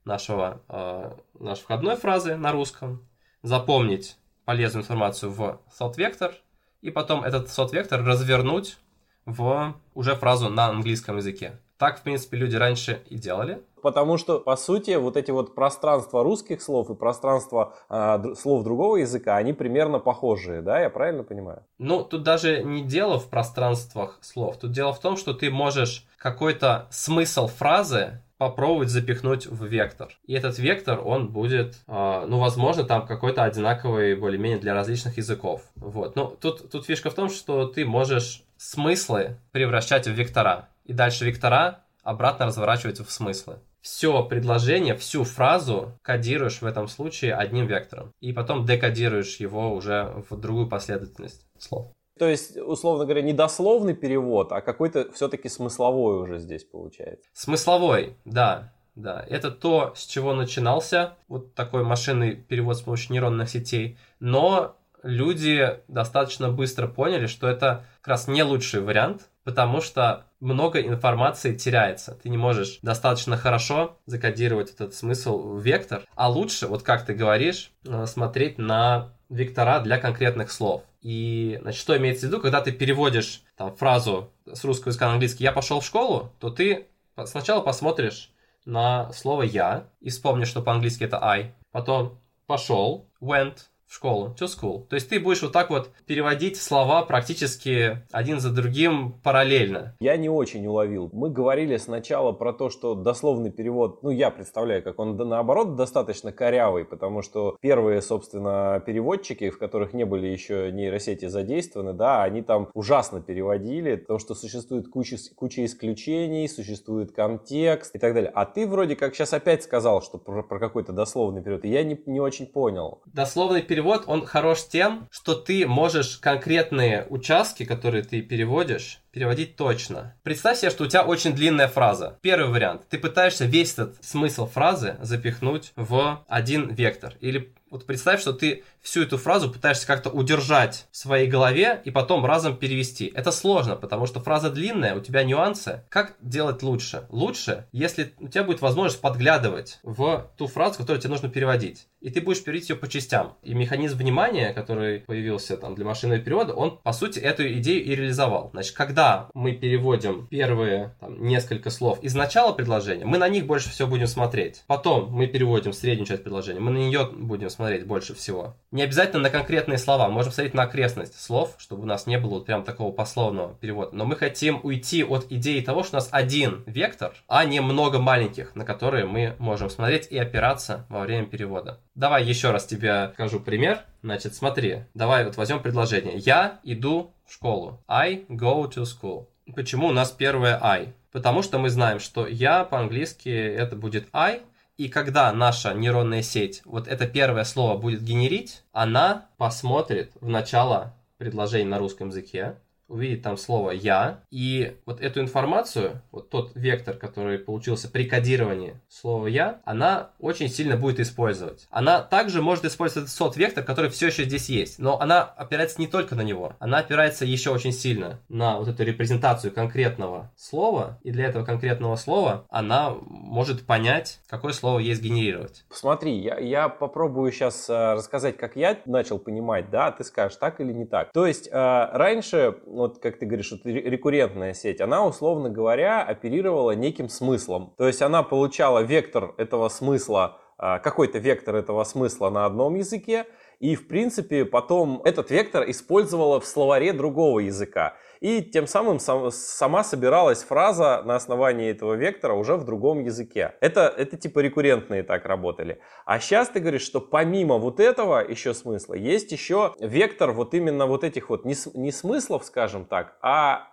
нашего, э, нашей входной фразы на русском, запомнить полезную информацию в сот-вектор, и потом этот сот-вектор развернуть в уже фразу на английском языке. Так, в принципе, люди раньше и делали. Потому что, по сути, вот эти вот пространства русских слов и пространство э, слов другого языка, они примерно похожие, да? Я правильно понимаю? Ну, тут даже не дело в пространствах слов. Тут дело в том, что ты можешь какой-то смысл фразы попробовать запихнуть в вектор. И этот вектор, он будет, э, ну, возможно, там какой-то одинаковый более-менее для различных языков. Вот. Но тут, тут фишка в том, что ты можешь смыслы превращать в вектора и дальше вектора обратно разворачиваются в смыслы. Все предложение, всю фразу кодируешь в этом случае одним вектором. И потом декодируешь его уже в другую последовательность слов. То есть, условно говоря, не дословный перевод, а какой-то все-таки смысловой уже здесь получается. Смысловой, да. Да, это то, с чего начинался вот такой машинный перевод с помощью нейронных сетей. Но люди достаточно быстро поняли, что это как раз не лучший вариант, потому что много информации теряется. Ты не можешь достаточно хорошо закодировать этот смысл в вектор, а лучше, вот как ты говоришь, э, смотреть на вектора для конкретных слов. И, значит, что имеется в виду, когда ты переводишь там фразу с русского языка на английский «я пошел в школу», то ты сначала посмотришь на слово «я» и вспомнишь, что по-английски это «I», потом «пошел», «went», в школу, to school. То есть ты будешь вот так вот переводить слова практически один за другим параллельно. Я не очень уловил. Мы говорили сначала про то, что дословный перевод, ну я представляю, как он наоборот достаточно корявый, потому что первые, собственно, переводчики, в которых не были еще нейросети задействованы, да, они там ужасно переводили, то, что существует куча, куча исключений, существует контекст и так далее. А ты вроде как сейчас опять сказал, что про, про какой-то дословный перевод, и я не, не очень понял. Дословный перевод перевод, он хорош тем, что ты можешь конкретные участки, которые ты переводишь, переводить точно. Представь себе, что у тебя очень длинная фраза. Первый вариант. Ты пытаешься весь этот смысл фразы запихнуть в один вектор. Или вот представь, что ты всю эту фразу пытаешься как-то удержать в своей голове и потом разом перевести. Это сложно, потому что фраза длинная, у тебя нюансы. Как делать лучше? Лучше, если у тебя будет возможность подглядывать в ту фразу, которую тебе нужно переводить. И ты будешь переводить ее по частям. И механизм внимания, который появился там для машинного перевода, он, по сути, эту идею и реализовал. Значит, когда мы переводим первые там, несколько слов из начала предложения, мы на них больше всего будем смотреть. Потом мы переводим среднюю часть предложения, мы на нее будем смотреть больше всего. Не обязательно на конкретные слова, можем смотреть на окрестность слов, чтобы у нас не было вот прям такого пословного перевода. Но мы хотим уйти от идеи того, что у нас один вектор, а не много маленьких, на которые мы можем смотреть и опираться во время перевода. Давай еще раз тебе скажу пример. Значит, смотри, давай вот возьмем предложение. Я иду в школу. I go to school. Почему у нас первое I? Потому что мы знаем, что я по-английски это будет I, и когда наша нейронная сеть вот это первое слово будет генерить, она посмотрит в начало предложения на русском языке, увидеть там слово «я», и вот эту информацию, вот тот вектор, который получился при кодировании слова «я», она очень сильно будет использовать. Она также может использовать этот сот-вектор, который все еще здесь есть, но она опирается не только на него, она опирается еще очень сильно на вот эту репрезентацию конкретного слова, и для этого конкретного слова она может понять, какое слово есть генерировать. Смотри, я, я попробую сейчас э, рассказать, как я начал понимать, да, ты скажешь, так или не так. То есть э, раньше, вот как ты говоришь, вот рекуррентная сеть, она, условно говоря, оперировала неким смыслом. То есть она получала вектор этого смысла, э, какой-то вектор этого смысла на одном языке, и, в принципе, потом этот вектор использовала в словаре другого языка. И тем самым сам, сама собиралась фраза на основании этого вектора уже в другом языке. Это, это типа рекуррентные так работали. А сейчас ты говоришь, что помимо вот этого еще смысла, есть еще вектор вот именно вот этих вот не, не смыслов, скажем так, а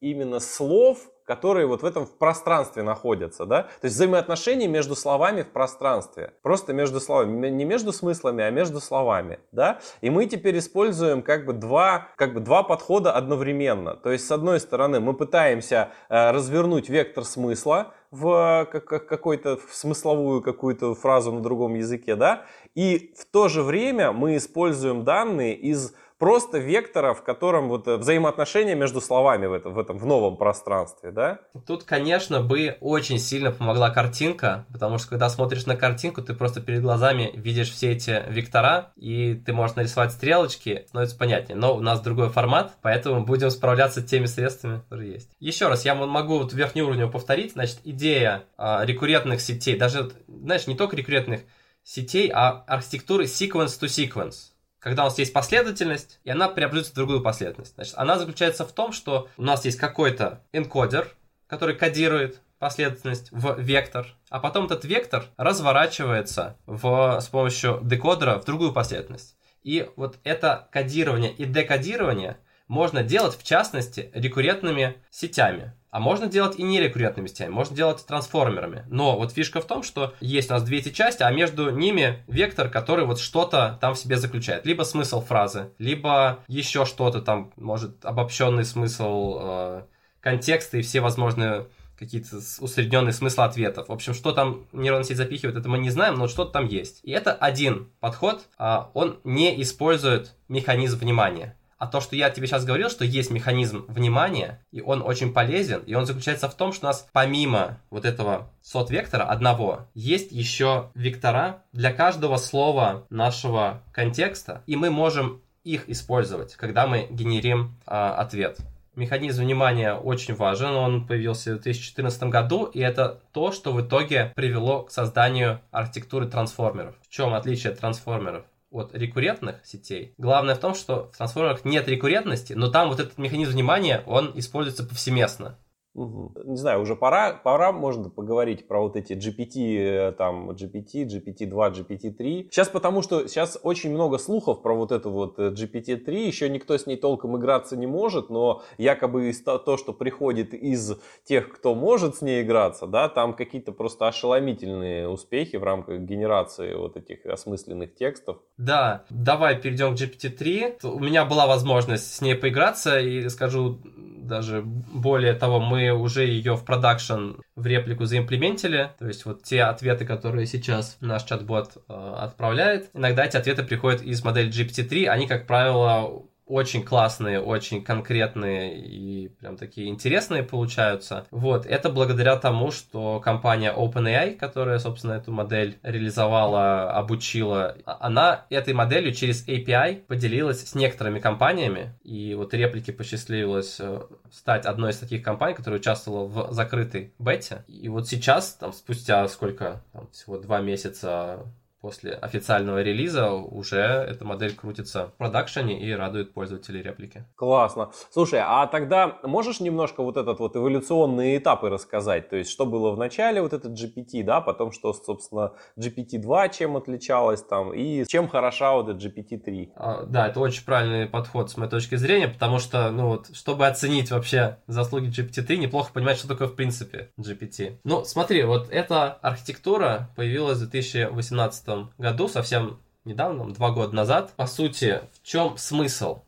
именно слов, которые вот в этом в пространстве находятся, да, то есть взаимоотношения между словами в пространстве, просто между словами, не между смыслами, а между словами, да, и мы теперь используем как бы два, как бы два подхода одновременно, то есть с одной стороны мы пытаемся э, развернуть вектор смысла, в как, какой-то смысловую какую-то фразу на другом языке, да, и в то же время мы используем данные из просто вектора, в котором вот э, взаимоотношения между словами в этом, в этом в новом пространстве, да? Тут, конечно, бы очень сильно помогла картинка, потому что когда смотришь на картинку, ты просто перед глазами видишь все эти вектора, и ты можешь нарисовать стрелочки, становится понятнее. Но у нас другой формат, поэтому будем справляться теми средствами, которые есть. Еще раз, я могу вот верхнеуровнево повторить, значит, идея а, рекуррентных сетей, даже, знаешь, не только рекуррентных сетей, а архитектуры sequence to sequence когда у нас есть последовательность, и она преобразуется в другую последовательность. Значит, она заключается в том, что у нас есть какой-то энкодер, который кодирует последовательность в вектор, а потом этот вектор разворачивается в, с помощью декодера в другую последовательность. И вот это кодирование и декодирование можно делать, в частности, рекуррентными сетями. А можно делать и нерекуррентными сетями, можно делать трансформерами. Но вот фишка в том, что есть у нас две эти части, а между ними вектор, который вот что-то там в себе заключает. Либо смысл фразы, либо еще что-то там, может, обобщенный смысл э, контекста и все возможные какие-то усредненные смыслы ответов. В общем, что там нейронная сеть запихивает, это мы не знаем, но что-то там есть. И это один подход, а он не использует механизм внимания. А то, что я тебе сейчас говорил, что есть механизм внимания, и он очень полезен, и он заключается в том, что у нас помимо вот этого сот-вектора одного, есть еще вектора для каждого слова нашего контекста, и мы можем их использовать, когда мы генерим э, ответ. Механизм внимания очень важен, он появился в 2014 году, и это то, что в итоге привело к созданию архитектуры трансформеров. В чем отличие трансформеров? От рекуррентных сетей. Главное в том, что в трансформерах нет рекуррентности, но там вот этот механизм внимания, он используется повсеместно. Угу. Не знаю, уже пора, пора, можно поговорить про вот эти GPT, э, там, GPT, GPT-2, GPT-3. Сейчас потому, что сейчас очень много слухов про вот эту вот GPT-3, э, еще никто с ней толком играться не может, но якобы из то, что приходит из тех, кто может с ней играться, да, там какие-то просто ошеломительные успехи в рамках генерации вот этих осмысленных текстов. Да, давай перейдем к GPT-3. У меня была возможность с ней поиграться, и скажу даже более того, мы уже ее в продакшн в реплику заимплементили, то есть вот те ответы, которые сейчас наш чат-бот э, отправляет, иногда эти ответы приходят из модели GPT-3, они, как правило, очень классные, очень конкретные и прям такие интересные получаются. Вот, это благодаря тому, что компания OpenAI, которая, собственно, эту модель реализовала, обучила, она этой моделью через API поделилась с некоторыми компаниями, и вот реплики посчастливилось э, стать одной из таких компаний, которая участвовала в закрытой бете. И вот сейчас, там, спустя сколько, там, всего два месяца после официального релиза уже эта модель крутится в продакшене и радует пользователей реплики. Классно. Слушай, а тогда можешь немножко вот этот вот эволюционные этапы рассказать? То есть, что было в начале вот этот GPT, да, потом что, собственно, GPT-2 чем отличалось там, и чем хороша вот этот GPT-3? А, да, это очень правильный подход с моей точки зрения, потому что, ну вот, чтобы оценить вообще заслуги GPT-3, неплохо понимать, что такое в принципе GPT. Ну, смотри, вот эта архитектура появилась в 2018 году, совсем недавно, два года назад. По сути, в чем смысл?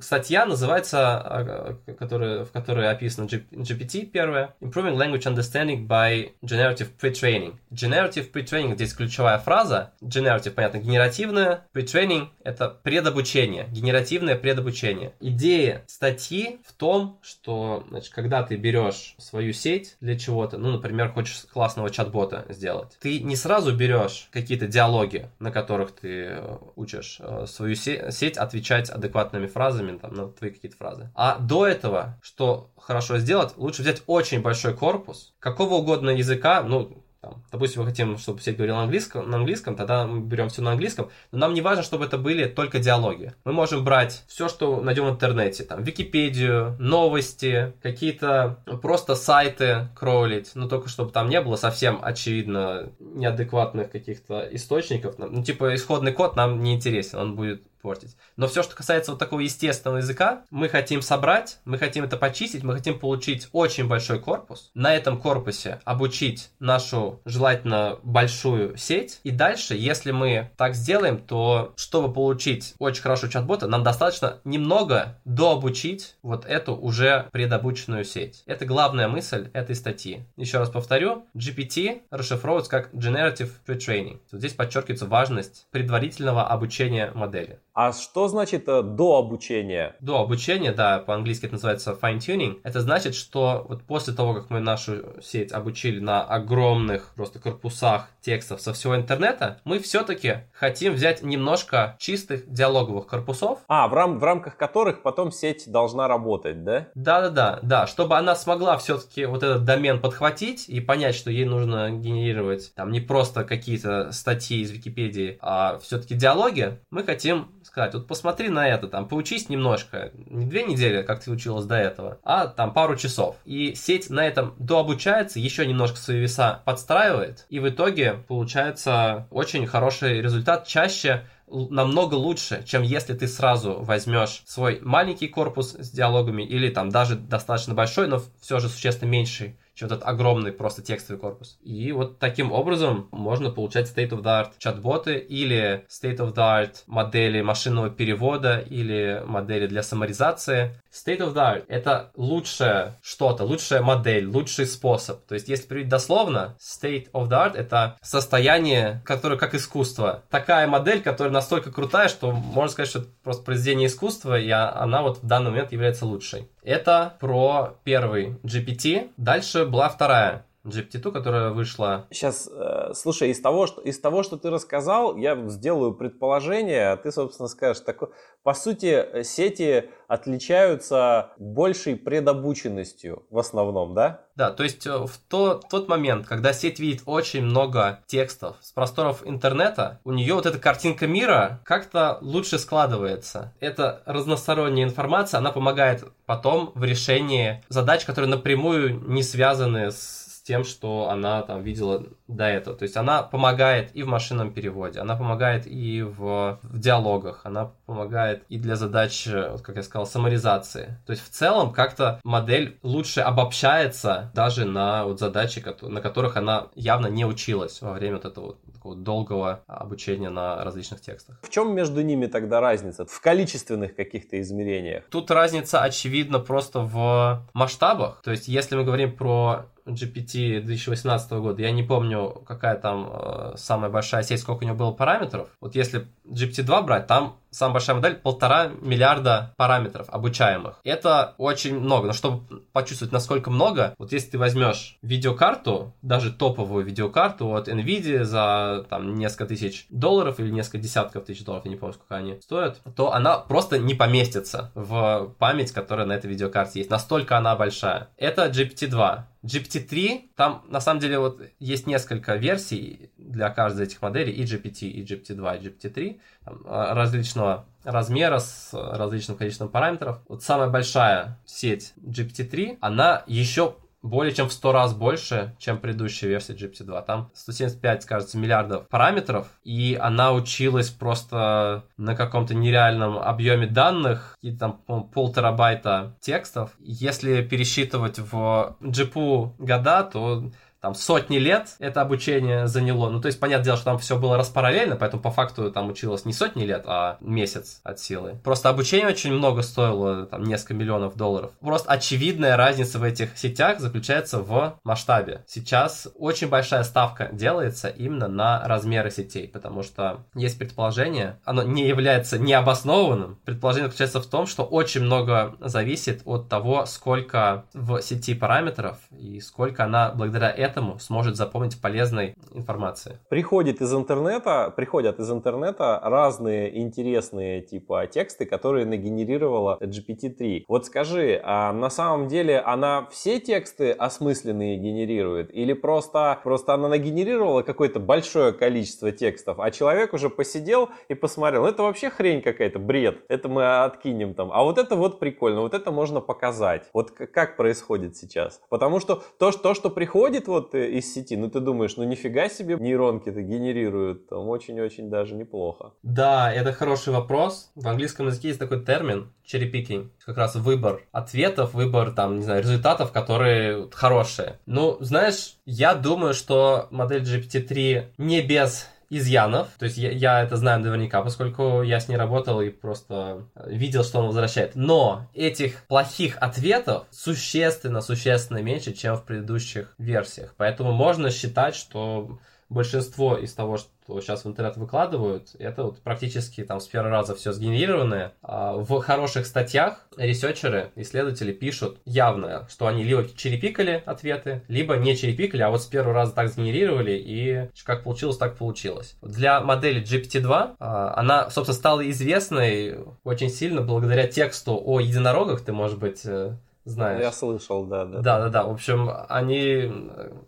Статья называется, а, которая, в которой описано GPT первая, Improving Language Understanding by Generative Pre-Training. Generative Pre-Training, здесь ключевая фраза. Generative, понятно, генеративное. Pre-Training — это предобучение. Генеративное предобучение. Идея статьи в том, что, значит, когда ты берешь свою сеть для чего-то, ну, например, хочешь классного чат-бота сделать, ты не сразу берешь какие-то диалоги, на которых ты э, учишь э, свою сеть отвечать адекватными фразами там, на твои какие-то фразы. А до этого, что хорошо сделать, лучше взять очень большой корпус, какого угодно языка, ну, там, допустим, мы хотим, чтобы сеть говорила на английском, на английском, тогда мы берем все на английском, но нам не важно, чтобы это были только диалоги. Мы можем брать все, что найдем в интернете, там, Википедию, новости, какие-то просто сайты кролить, но только чтобы там не было совсем очевидно неадекватных каких-то источников. Ну, типа, исходный код нам не интересен, он будет портить. Но все, что касается вот такого естественного языка, мы хотим собрать, мы хотим это почистить, мы хотим получить очень большой корпус, на этом корпусе обучить нашу желательно большую сеть, и дальше, если мы так сделаем, то чтобы получить очень хорошего чат-бота, нам достаточно немного дообучить вот эту уже предобученную сеть. Это главная мысль этой статьи. Еще раз повторю, GPT расшифровывается как Generative Pre-Training. Здесь подчеркивается важность предварительного обучения модели. А что значит э, до обучения? До обучения, да, по-английски это называется fine-tuning. Это значит, что вот после того, как мы нашу сеть обучили на огромных просто корпусах текстов со всего интернета, мы все-таки хотим взять немножко чистых диалоговых корпусов. А, в, рам в рамках которых потом сеть должна работать, да? Да-да-да, да, чтобы она смогла все-таки вот этот домен подхватить и понять, что ей нужно генерировать там не просто какие-то статьи из Википедии, а все-таки диалоги, мы хотим сказать, вот посмотри на это, там, поучись немножко, не две недели, как ты училась до этого, а там пару часов. И сеть на этом дообучается, еще немножко свои веса подстраивает, и в итоге получается очень хороший результат. Чаще намного лучше, чем если ты сразу возьмешь свой маленький корпус с диалогами или там даже достаточно большой, но все же существенно меньший чем этот огромный просто текстовый корпус. И вот таким образом можно получать state-of-the-art чат-боты или state-of-the-art модели машинного перевода или модели для саморизации. State-of-the-art — это лучшее что-то, лучшая модель, лучший способ. То есть, если приводить дословно, state-of-the-art — это состояние, которое как искусство. Такая модель, которая настолько крутая, что можно сказать, что это просто произведение искусства, и она вот в данный момент является лучшей. Это про первый GPT. Дальше была вторая GPT-2, которая вышла. Сейчас, э, слушай, из того, что, из того, что ты рассказал, я сделаю предположение, а ты, собственно, скажешь. Так, по сути, сети отличаются большей предобученностью в основном, да? Да, то есть э, в то, тот момент, когда сеть видит очень много текстов с просторов интернета, у нее вот эта картинка мира как-то лучше складывается. Это разносторонняя информация, она помогает потом в решении задач, которые напрямую не связаны с тем, что она там видела до этого. То есть она помогает и в машинном переводе, она помогает и в, в диалогах, она помогает и для задач, вот как я сказал, саморизации. То есть в целом как-то модель лучше обобщается даже на вот задачи, на которых она явно не училась во время вот этого такого долгого обучения на различных текстах. В чем между ними тогда разница? В количественных каких-то измерениях? Тут разница очевидно просто в масштабах. То есть если мы говорим про GPT 2018 года. Я не помню, какая там э, самая большая сеть, сколько у него было параметров. Вот если GPT-2 брать, там самая большая модель полтора миллиарда параметров обучаемых. Это очень много, но чтобы почувствовать, насколько много, вот если ты возьмешь видеокарту, даже топовую видеокарту от NVIDIA за там несколько тысяч долларов или несколько десятков тысяч долларов, я не помню, сколько они стоят, то она просто не поместится в память, которая на этой видеокарте есть. Настолько она большая. Это GPT-2. GPT-3, там на самом деле вот есть несколько версий для каждой этих моделей, и GPT, и GPT-2, и GPT-3, там, а, различного размера с различным количеством параметров. Вот самая большая сеть GPT-3, она еще более чем в 100 раз больше, чем предыдущая версия GPT-2. Там 175, кажется, миллиардов параметров, и она училась просто на каком-то нереальном объеме данных, и там пол терабайта текстов. Если пересчитывать в GPU года, то там сотни лет это обучение заняло. Ну, то есть, понятное дело, что там все было распараллельно, поэтому по факту там училось не сотни лет, а месяц от силы. Просто обучение очень много стоило, там, несколько миллионов долларов. Просто очевидная разница в этих сетях заключается в масштабе. Сейчас очень большая ставка делается именно на размеры сетей, потому что есть предположение, оно не является необоснованным. Предположение заключается в том, что очень много зависит от того, сколько в сети параметров и сколько она благодаря этому сможет запомнить полезной информации. Приходит из интернета, приходят из интернета разные интересные типа тексты, которые нагенерировала GPT-3. Вот скажи, а на самом деле она все тексты осмысленные генерирует или просто, просто она нагенерировала какое-то большое количество текстов, а человек уже посидел и посмотрел, это вообще хрень какая-то, бред, это мы откинем там, а вот это вот прикольно, вот это можно показать. Вот как происходит сейчас? Потому что то, что, то, что приходит вот э, из сети, ну ты думаешь, ну нифига себе нейронки-то генерируют, там очень-очень даже неплохо. Да, это хороший вопрос. В английском языке есть такой термин picking, как раз выбор ответов, выбор там, не знаю, результатов, которые хорошие. Ну, знаешь, я думаю, что модель GPT-3 не без изъянов. То есть я, я это знаю наверняка, поскольку я с ней работал и просто видел, что он возвращает. Но этих плохих ответов существенно-существенно меньше, чем в предыдущих версиях. Поэтому можно считать, что большинство из того, что сейчас в интернет выкладывают, это вот практически там с первого раза все сгенерированное. А в хороших статьях ресерчеры, исследователи пишут явно, что они либо черепикали ответы, либо не черепикали, а вот с первого раза так сгенерировали, и как получилось, так получилось. Для модели GPT-2 а, она, собственно, стала известной очень сильно благодаря тексту о единорогах, ты, может быть, э, знаешь. Я слышал, да, да. Да, да, да. В общем, они,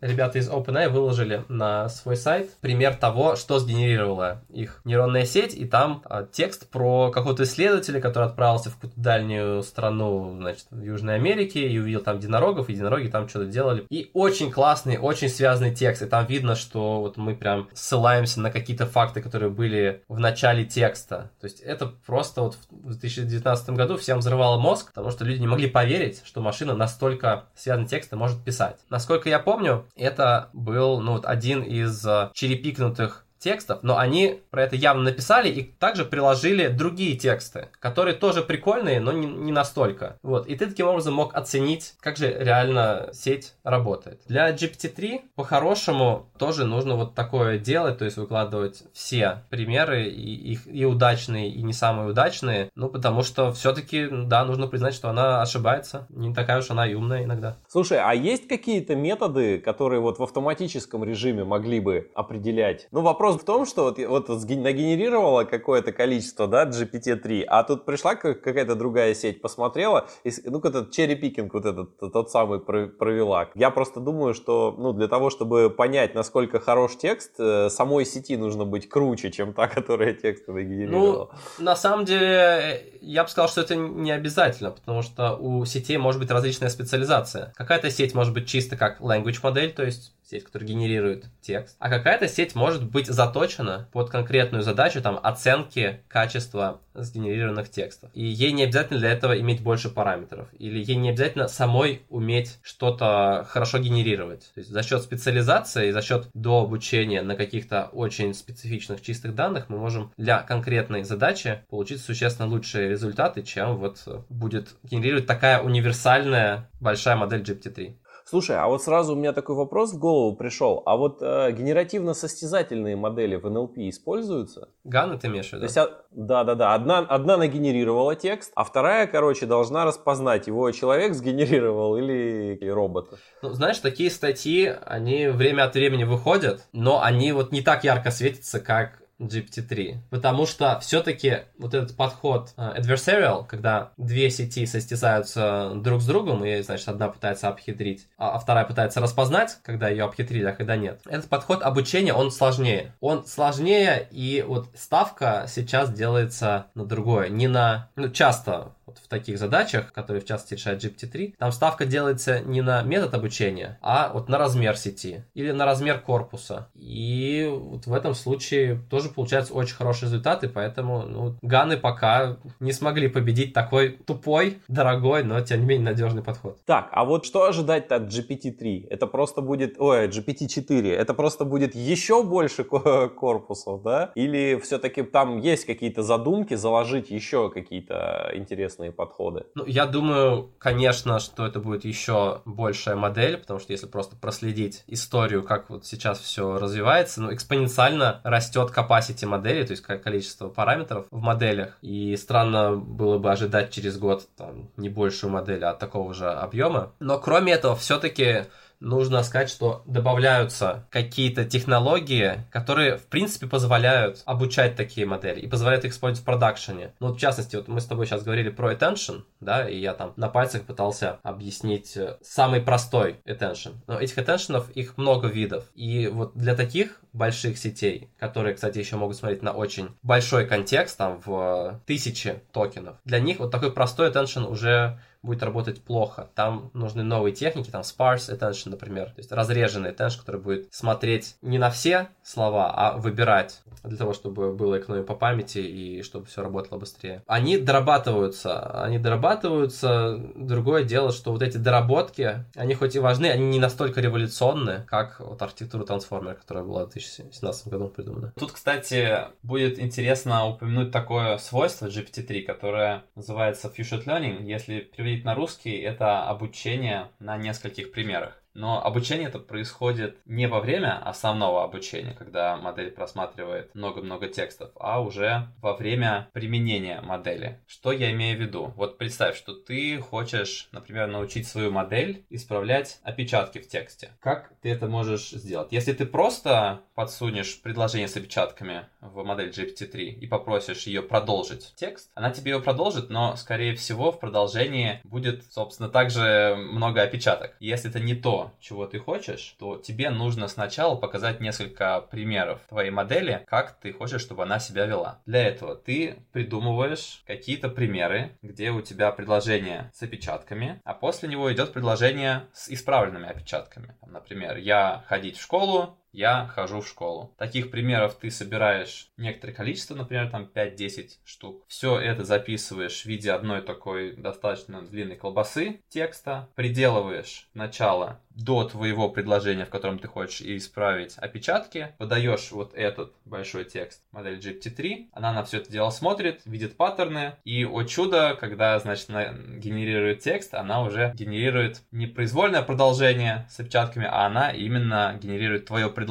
ребята из OpenAI, выложили на свой сайт пример того, что сгенерировала их нейронная сеть, и там а, текст про какого-то исследователя, который отправился в какую-то дальнюю страну, значит, в Южной Америке, и увидел там единорогов, и единороги там что-то делали. И очень классный, очень связанный текст, и там видно, что вот мы прям ссылаемся на какие-то факты, которые были в начале текста. То есть это просто вот в 2019 году всем взрывало мозг, потому что люди не могли поверить, что машина настолько связанный текст может писать. Насколько я помню, это был ну, вот один из э, черепикнутых текстов, но они про это явно написали и также приложили другие тексты, которые тоже прикольные, но не, не настолько. Вот. И ты таким образом мог оценить, как же реально сеть работает. Для GPT-3 по-хорошему тоже нужно вот такое делать, то есть выкладывать все примеры, и, их и удачные, и не самые удачные, ну потому что все-таки, да, нужно признать, что она ошибается, не такая уж она и умная иногда. Слушай, а есть какие-то методы, которые вот в автоматическом режиме могли бы определять? Ну, вопрос вопрос в том, что вот, вот нагенерировала какое-то количество, да, GPT-3, а тут пришла какая-то другая сеть, посмотрела, и, ну, этот черри-пикинг вот этот, тот самый провела. Я просто думаю, что, ну, для того, чтобы понять, насколько хорош текст, э, самой сети нужно быть круче, чем та, которая тексты нагенерировала. Ну, на самом деле, я бы сказал, что это не обязательно, потому что у сетей может быть различная специализация. Какая-то сеть может быть чисто как language модель, то есть сеть, которая генерирует текст, а какая-то сеть может быть заточена под конкретную задачу там оценки качества сгенерированных текстов. И ей не обязательно для этого иметь больше параметров, или ей не обязательно самой уметь что-то хорошо генерировать. То есть за счет специализации за счет дообучения на каких-то очень специфичных чистых данных мы можем для конкретной задачи получить существенно лучшие результаты, чем вот будет генерировать такая универсальная большая модель GPT-3. Слушай, а вот сразу у меня такой вопрос в голову пришел. А вот э, генеративно-состязательные модели в NLP используются? Ганы ты имеешь в виду? А, да, да, да. Одна, одна нагенерировала текст, а вторая, короче, должна распознать, его человек сгенерировал или робот. Ну, знаешь, такие статьи, они время от времени выходят, но они вот не так ярко светятся, как GPT-3. Потому что все-таки вот этот подход uh, adversarial, когда две сети состязаются друг с другом, и, значит, одна пытается обхитрить, а, а вторая пытается распознать, когда ее обхитрили, а когда нет. Этот подход обучения, он сложнее. Он сложнее, и вот ставка сейчас делается на другое. Не на... Ну, часто вот в таких задачах, которые в частности решает GPT-3, там ставка делается не на метод обучения, а вот на размер сети или на размер корпуса. И вот в этом случае тоже получаются очень хорошие результаты, поэтому ну, ганы пока не смогли победить такой тупой, дорогой, но тем не менее надежный подход. Так, а вот что ожидать от GPT-3? Это просто будет, ой, GPT-4, это просто будет еще больше корпусов, да? Или все-таки там есть какие-то задумки заложить еще какие-то интересные подходы? Ну, я думаю, конечно, что это будет еще большая модель, потому что если просто проследить историю, как вот сейчас все развивается, ну, экспоненциально растет capacity модели, то есть количество параметров в моделях, и странно было бы ожидать через год там, не большую модель, а такого же объема. Но кроме этого, все-таки нужно сказать, что добавляются какие-то технологии, которые, в принципе, позволяют обучать такие модели и позволяют их использовать в продакшене. Ну, вот, в частности, вот мы с тобой сейчас говорили про attention, да, и я там на пальцах пытался объяснить э, самый простой attention. Но этих attention, их много видов. И вот для таких больших сетей, которые, кстати, еще могут смотреть на очень большой контекст, там, в тысячи токенов, для них вот такой простой attention уже будет работать плохо. Там нужны новые техники, там sparse attention, например, то есть разреженный attention, который будет смотреть не на все слова, а выбирать для того, чтобы было экономия по памяти и чтобы все работало быстрее. Они дорабатываются, они дорабатываются. Другое дело, что вот эти доработки, они хоть и важны, они не настолько революционны, как вот архитектура трансформера, которая была в 2017 году придумана. Тут, кстати, будет интересно упомянуть такое свойство GPT-3, которое называется Fusion Learning. Если переводить переводить на русский, это обучение на нескольких примерах. Но обучение это происходит не во время основного обучения, когда модель просматривает много-много текстов, а уже во время применения модели. Что я имею в виду? Вот представь, что ты хочешь, например, научить свою модель исправлять опечатки в тексте. Как ты это можешь сделать? Если ты просто подсунешь предложение с опечатками в модель GPT-3 и попросишь ее продолжить текст, она тебе его продолжит, но, скорее всего, в продолжении будет, собственно, также много опечаток. Если это не то, чего ты хочешь, то тебе нужно сначала показать несколько примеров твоей модели, как ты хочешь, чтобы она себя вела. Для этого ты придумываешь какие-то примеры, где у тебя предложение с опечатками, а после него идет предложение с исправленными опечатками. Например, я ходить в школу, я хожу в школу. Таких примеров ты собираешь некоторое количество, например, там 5-10 штук. Все это записываешь в виде одной такой достаточно длинной колбасы текста, приделываешь начало до твоего предложения, в котором ты хочешь исправить опечатки, подаешь вот этот большой текст модели GPT-3, она на все это дело смотрит, видит паттерны, и, о чудо, когда, значит, она генерирует текст, она уже генерирует не произвольное продолжение с опечатками, а она именно генерирует твое предложение,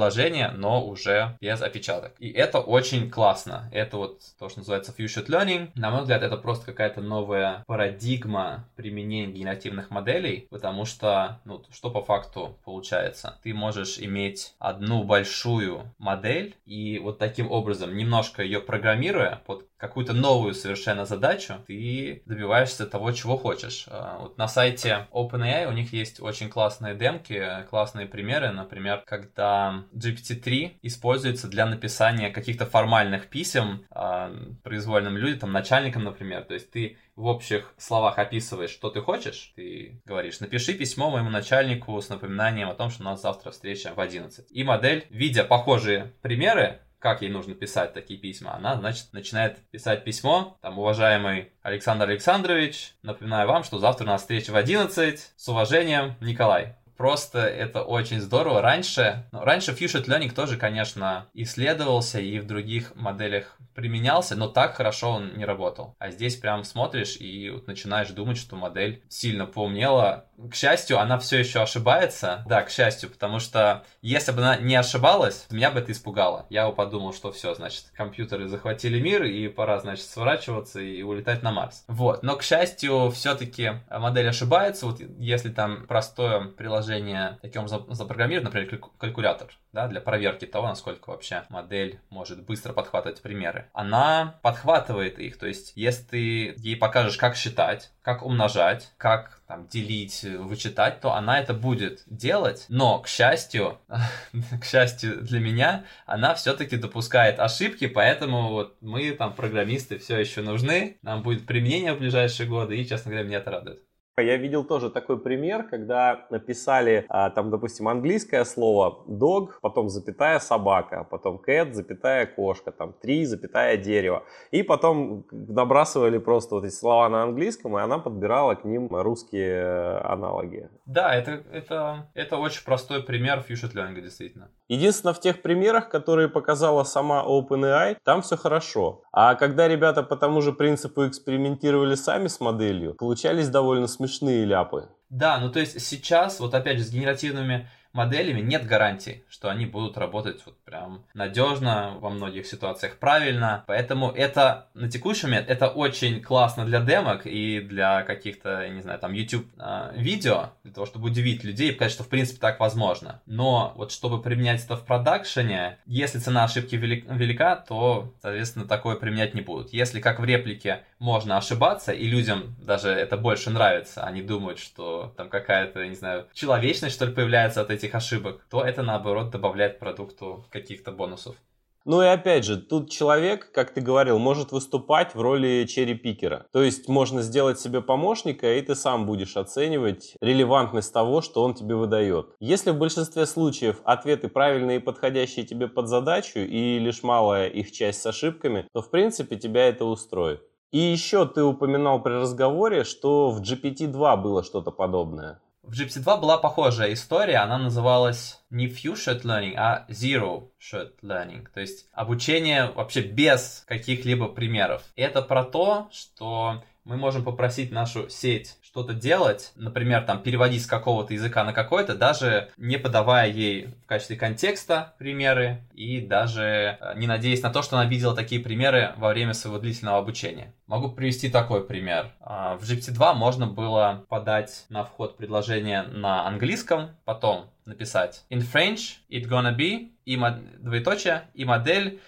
но уже без опечаток. И это очень классно. Это вот то, что называется Fusion Learning. На мой взгляд, это просто какая-то новая парадигма применения генеративных моделей, потому что, ну, что по факту получается? Ты можешь иметь одну большую модель и вот таким образом, немножко ее программируя под какую-то новую совершенно задачу, ты добиваешься того, чего хочешь. А, вот на сайте OpenAI у них есть очень классные демки, классные примеры, например, когда GPT-3 используется для написания каких-то формальных писем э, произвольным людям, начальникам, например. То есть ты в общих словах описываешь, что ты хочешь, ты говоришь, напиши письмо моему начальнику с напоминанием о том, что у нас завтра встреча в 11. И модель, видя похожие примеры, как ей нужно писать такие письма, она, значит, начинает писать письмо, там, уважаемый Александр Александрович, напоминаю вам, что завтра у нас встреча в 11, с уважением, Николай. Просто это очень здорово. Раньше, ну, раньше Fusion Learning тоже, конечно, исследовался и в других моделях применялся, но так хорошо он не работал. А здесь прям смотришь и вот начинаешь думать, что модель сильно поумнела. К счастью, она все еще ошибается. Да, к счастью, потому что если бы она не ошибалась, меня бы это испугало. Я бы подумал, что все, значит, компьютеры захватили мир, и пора, значит, сворачиваться и улетать на Марс. Вот. Но, к счастью, все-таки модель ошибается. Вот если там простое приложение приложение таким запрограммировано, например, калькулятор, да, для проверки того, насколько вообще модель может быстро подхватывать примеры. Она подхватывает их, то есть если ты ей покажешь, как считать, как умножать, как там, делить, вычитать, то она это будет делать, но, к счастью, к счастью для меня, она все-таки допускает ошибки, поэтому вот мы, там, программисты, все еще нужны, нам будет применение в ближайшие годы, и, честно говоря, меня это радует. Я видел тоже такой пример, когда написали а, там, допустим, английское слово dog, потом запятая собака, потом cat, запятая кошка, там tree, запятая дерево. И потом набрасывали просто вот эти слова на английском, и она подбирала к ним русские э, аналоги. Да, это, это, это очень простой пример Fusion Learning, действительно. Единственное, в тех примерах, которые показала сама OpenAI, там все хорошо. А когда ребята по тому же принципу экспериментировали сами с моделью, получались довольно смешные ляпы. Да, ну то есть сейчас, вот опять же, с генеративными моделями нет гарантии, что они будут работать вот прям надежно, во многих ситуациях правильно. Поэтому это на текущий момент это очень классно для демок и для каких-то, я не знаю, там YouTube э, видео, для того, чтобы удивить людей и показать, что в принципе так возможно. Но вот чтобы применять это в продакшене, если цена ошибки велика, то, соответственно, такое применять не будут. Если как в реплике можно ошибаться, и людям даже это больше нравится, они думают, что там какая-то, не знаю, человечность, что ли, появляется от этих ошибок, то это, наоборот, добавляет продукту каких-то бонусов. Ну и опять же, тут человек, как ты говорил, может выступать в роли черри-пикера. То есть можно сделать себе помощника, и ты сам будешь оценивать релевантность того, что он тебе выдает. Если в большинстве случаев ответы правильные и подходящие тебе под задачу, и лишь малая их часть с ошибками, то в принципе тебя это устроит. И еще ты упоминал при разговоре, что в GPT-2 было что-то подобное. В GPT-2 была похожая история, она называлась не Few Shot Learning, а Zero Shot Learning, то есть обучение вообще без каких-либо примеров. Это про то, что мы можем попросить нашу сеть что-то делать, например, там переводить с какого-то языка на какой-то, даже не подавая ей в качестве контекста примеры и даже э, не надеясь на то, что она видела такие примеры во время своего длительного обучения. Могу привести такой пример. А, в GPT-2 можно было подать на вход предложение на английском, потом написать in French it gonna be и двоеточие, и модель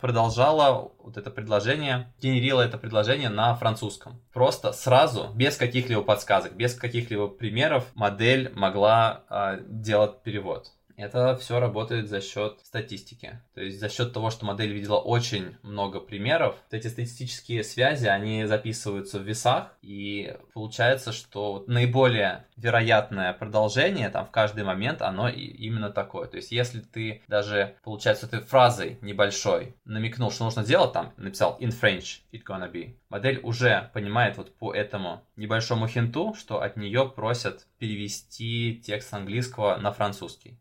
продолжала вот это предложение, генерила это предложение на французском. Просто сразу, без каких-либо подсказок, без каких-либо примеров, модель могла а, делать перевод. Это все работает за счет статистики. То есть за счет того, что модель видела очень много примеров, вот эти статистические связи, они записываются в весах, и получается, что наиболее вероятное продолжение там в каждый момент, оно именно такое. То есть если ты даже, получается, этой фразой небольшой намекнул, что нужно делать, там написал in French it gonna be, модель уже понимает вот по этому небольшому хинту, что от нее просят перевести текст английского на французский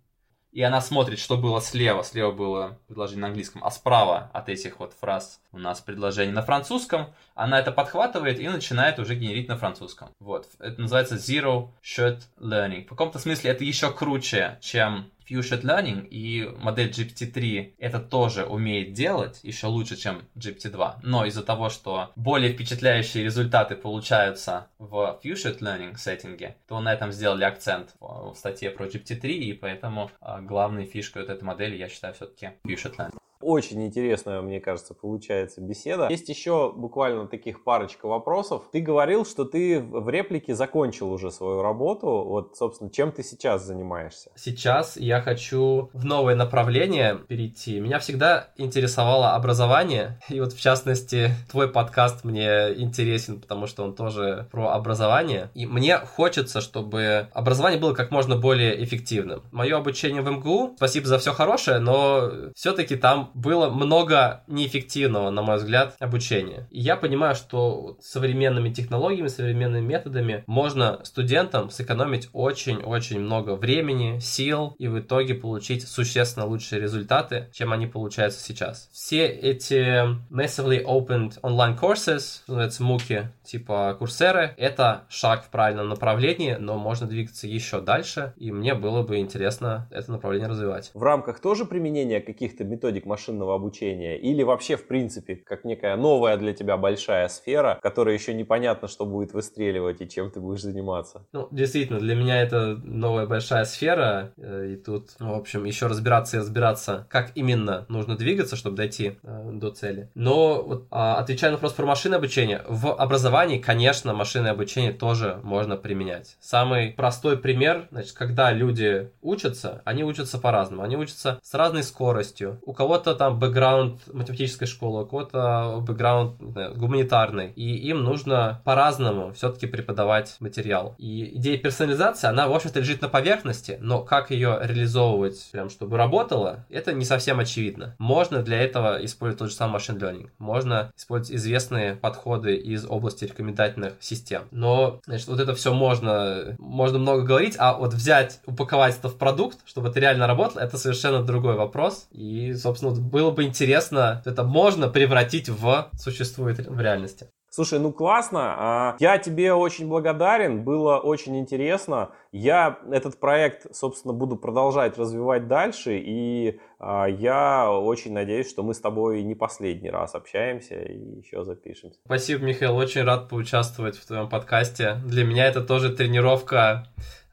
и она смотрит, что было слева. Слева было предложение на английском, а справа от этих вот фраз у нас предложение на французском. Она это подхватывает и начинает уже генерить на французском. Вот. Это называется Zero Shot Learning. В каком-то смысле это еще круче, чем Fusion Learning и модель GPT-3 это тоже умеет делать еще лучше, чем GPT-2. Но из-за того, что более впечатляющие результаты получаются в Fusion Learning сеттинге, то на этом сделали акцент в статье про GPT-3, и поэтому а, главной фишкой вот этой модели я считаю все-таки Fusion Learning. Очень интересная, мне кажется, получается беседа. Есть еще буквально таких парочка вопросов. Ты говорил, что ты в реплике закончил уже свою работу. Вот, собственно, чем ты сейчас занимаешься? Сейчас я хочу в новое направление перейти. Меня всегда интересовало образование. И вот, в частности, твой подкаст мне интересен, потому что он тоже про образование. И мне хочется, чтобы образование было как можно более эффективным. Мое обучение в МГУ, спасибо за все хорошее, но все-таки там было много неэффективного, на мой взгляд, обучения. И я понимаю, что современными технологиями, современными методами можно студентам сэкономить очень-очень много времени, сил и в итоге получить существенно лучшие результаты, чем они получаются сейчас. Все эти massively opened online courses, называется MOOC, типа курсеры, это шаг в правильном направлении, но можно двигаться еще дальше, и мне было бы интересно это направление развивать. В рамках тоже применения каких-то методик машин машинного обучения или вообще в принципе как некая новая для тебя большая сфера, которая еще непонятно, что будет выстреливать и чем ты будешь заниматься? Ну, действительно, для меня это новая большая сфера, э, и тут, в общем, еще разбираться и разбираться, как именно нужно двигаться, чтобы дойти э, до цели. Но вот, а, отвечая на вопрос про машинное обучение, в образовании, конечно, машинное обучение тоже можно применять. Самый простой пример, значит, когда люди учатся, они учатся по-разному. Они учатся с разной скоростью. У кого-то там бэкграунд математической школы, у кого-то бэкграунд гуманитарный. И им нужно по-разному все-таки преподавать материал. И идея персонализации, она, в общем-то, лежит на поверхности, но как ее реализовывать, прям, чтобы работало, это не совсем очевидно. Можно для этого использовать тот же самый машин learning. Можно использовать известные подходы из области рекомендательных систем. Но, значит, вот это все можно, можно много говорить, а вот взять, упаковать это в продукт, чтобы это реально работало, это совершенно другой вопрос. И, собственно, было бы интересно, это можно превратить в существует в реальности. Слушай, ну классно. А, я тебе очень благодарен. Было очень интересно. Я этот проект, собственно, буду продолжать развивать дальше. И а, я очень надеюсь, что мы с тобой не последний раз общаемся и еще запишемся. Спасибо, Михаил. Очень рад поучаствовать в твоем подкасте. Для меня это тоже тренировка,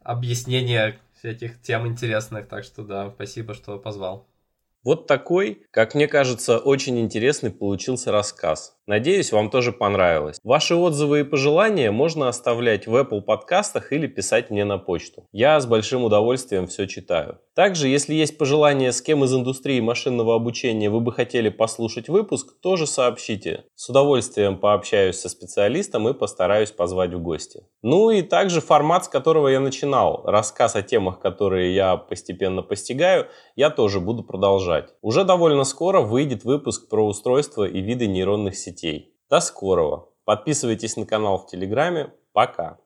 объяснение всяких тем интересных. Так что да, спасибо, что позвал. Вот такой, как мне кажется, очень интересный получился рассказ. Надеюсь, вам тоже понравилось. Ваши отзывы и пожелания можно оставлять в Apple подкастах или писать мне на почту. Я с большим удовольствием все читаю. Также, если есть пожелания, с кем из индустрии машинного обучения вы бы хотели послушать выпуск, тоже сообщите. С удовольствием пообщаюсь со специалистом и постараюсь позвать в гости. Ну и также формат, с которого я начинал, рассказ о темах, которые я постепенно постигаю, я тоже буду продолжать. Уже довольно скоро выйдет выпуск про устройства и виды нейронных сетей сетей. До скорого. Подписывайтесь на канал в Телеграме. Пока.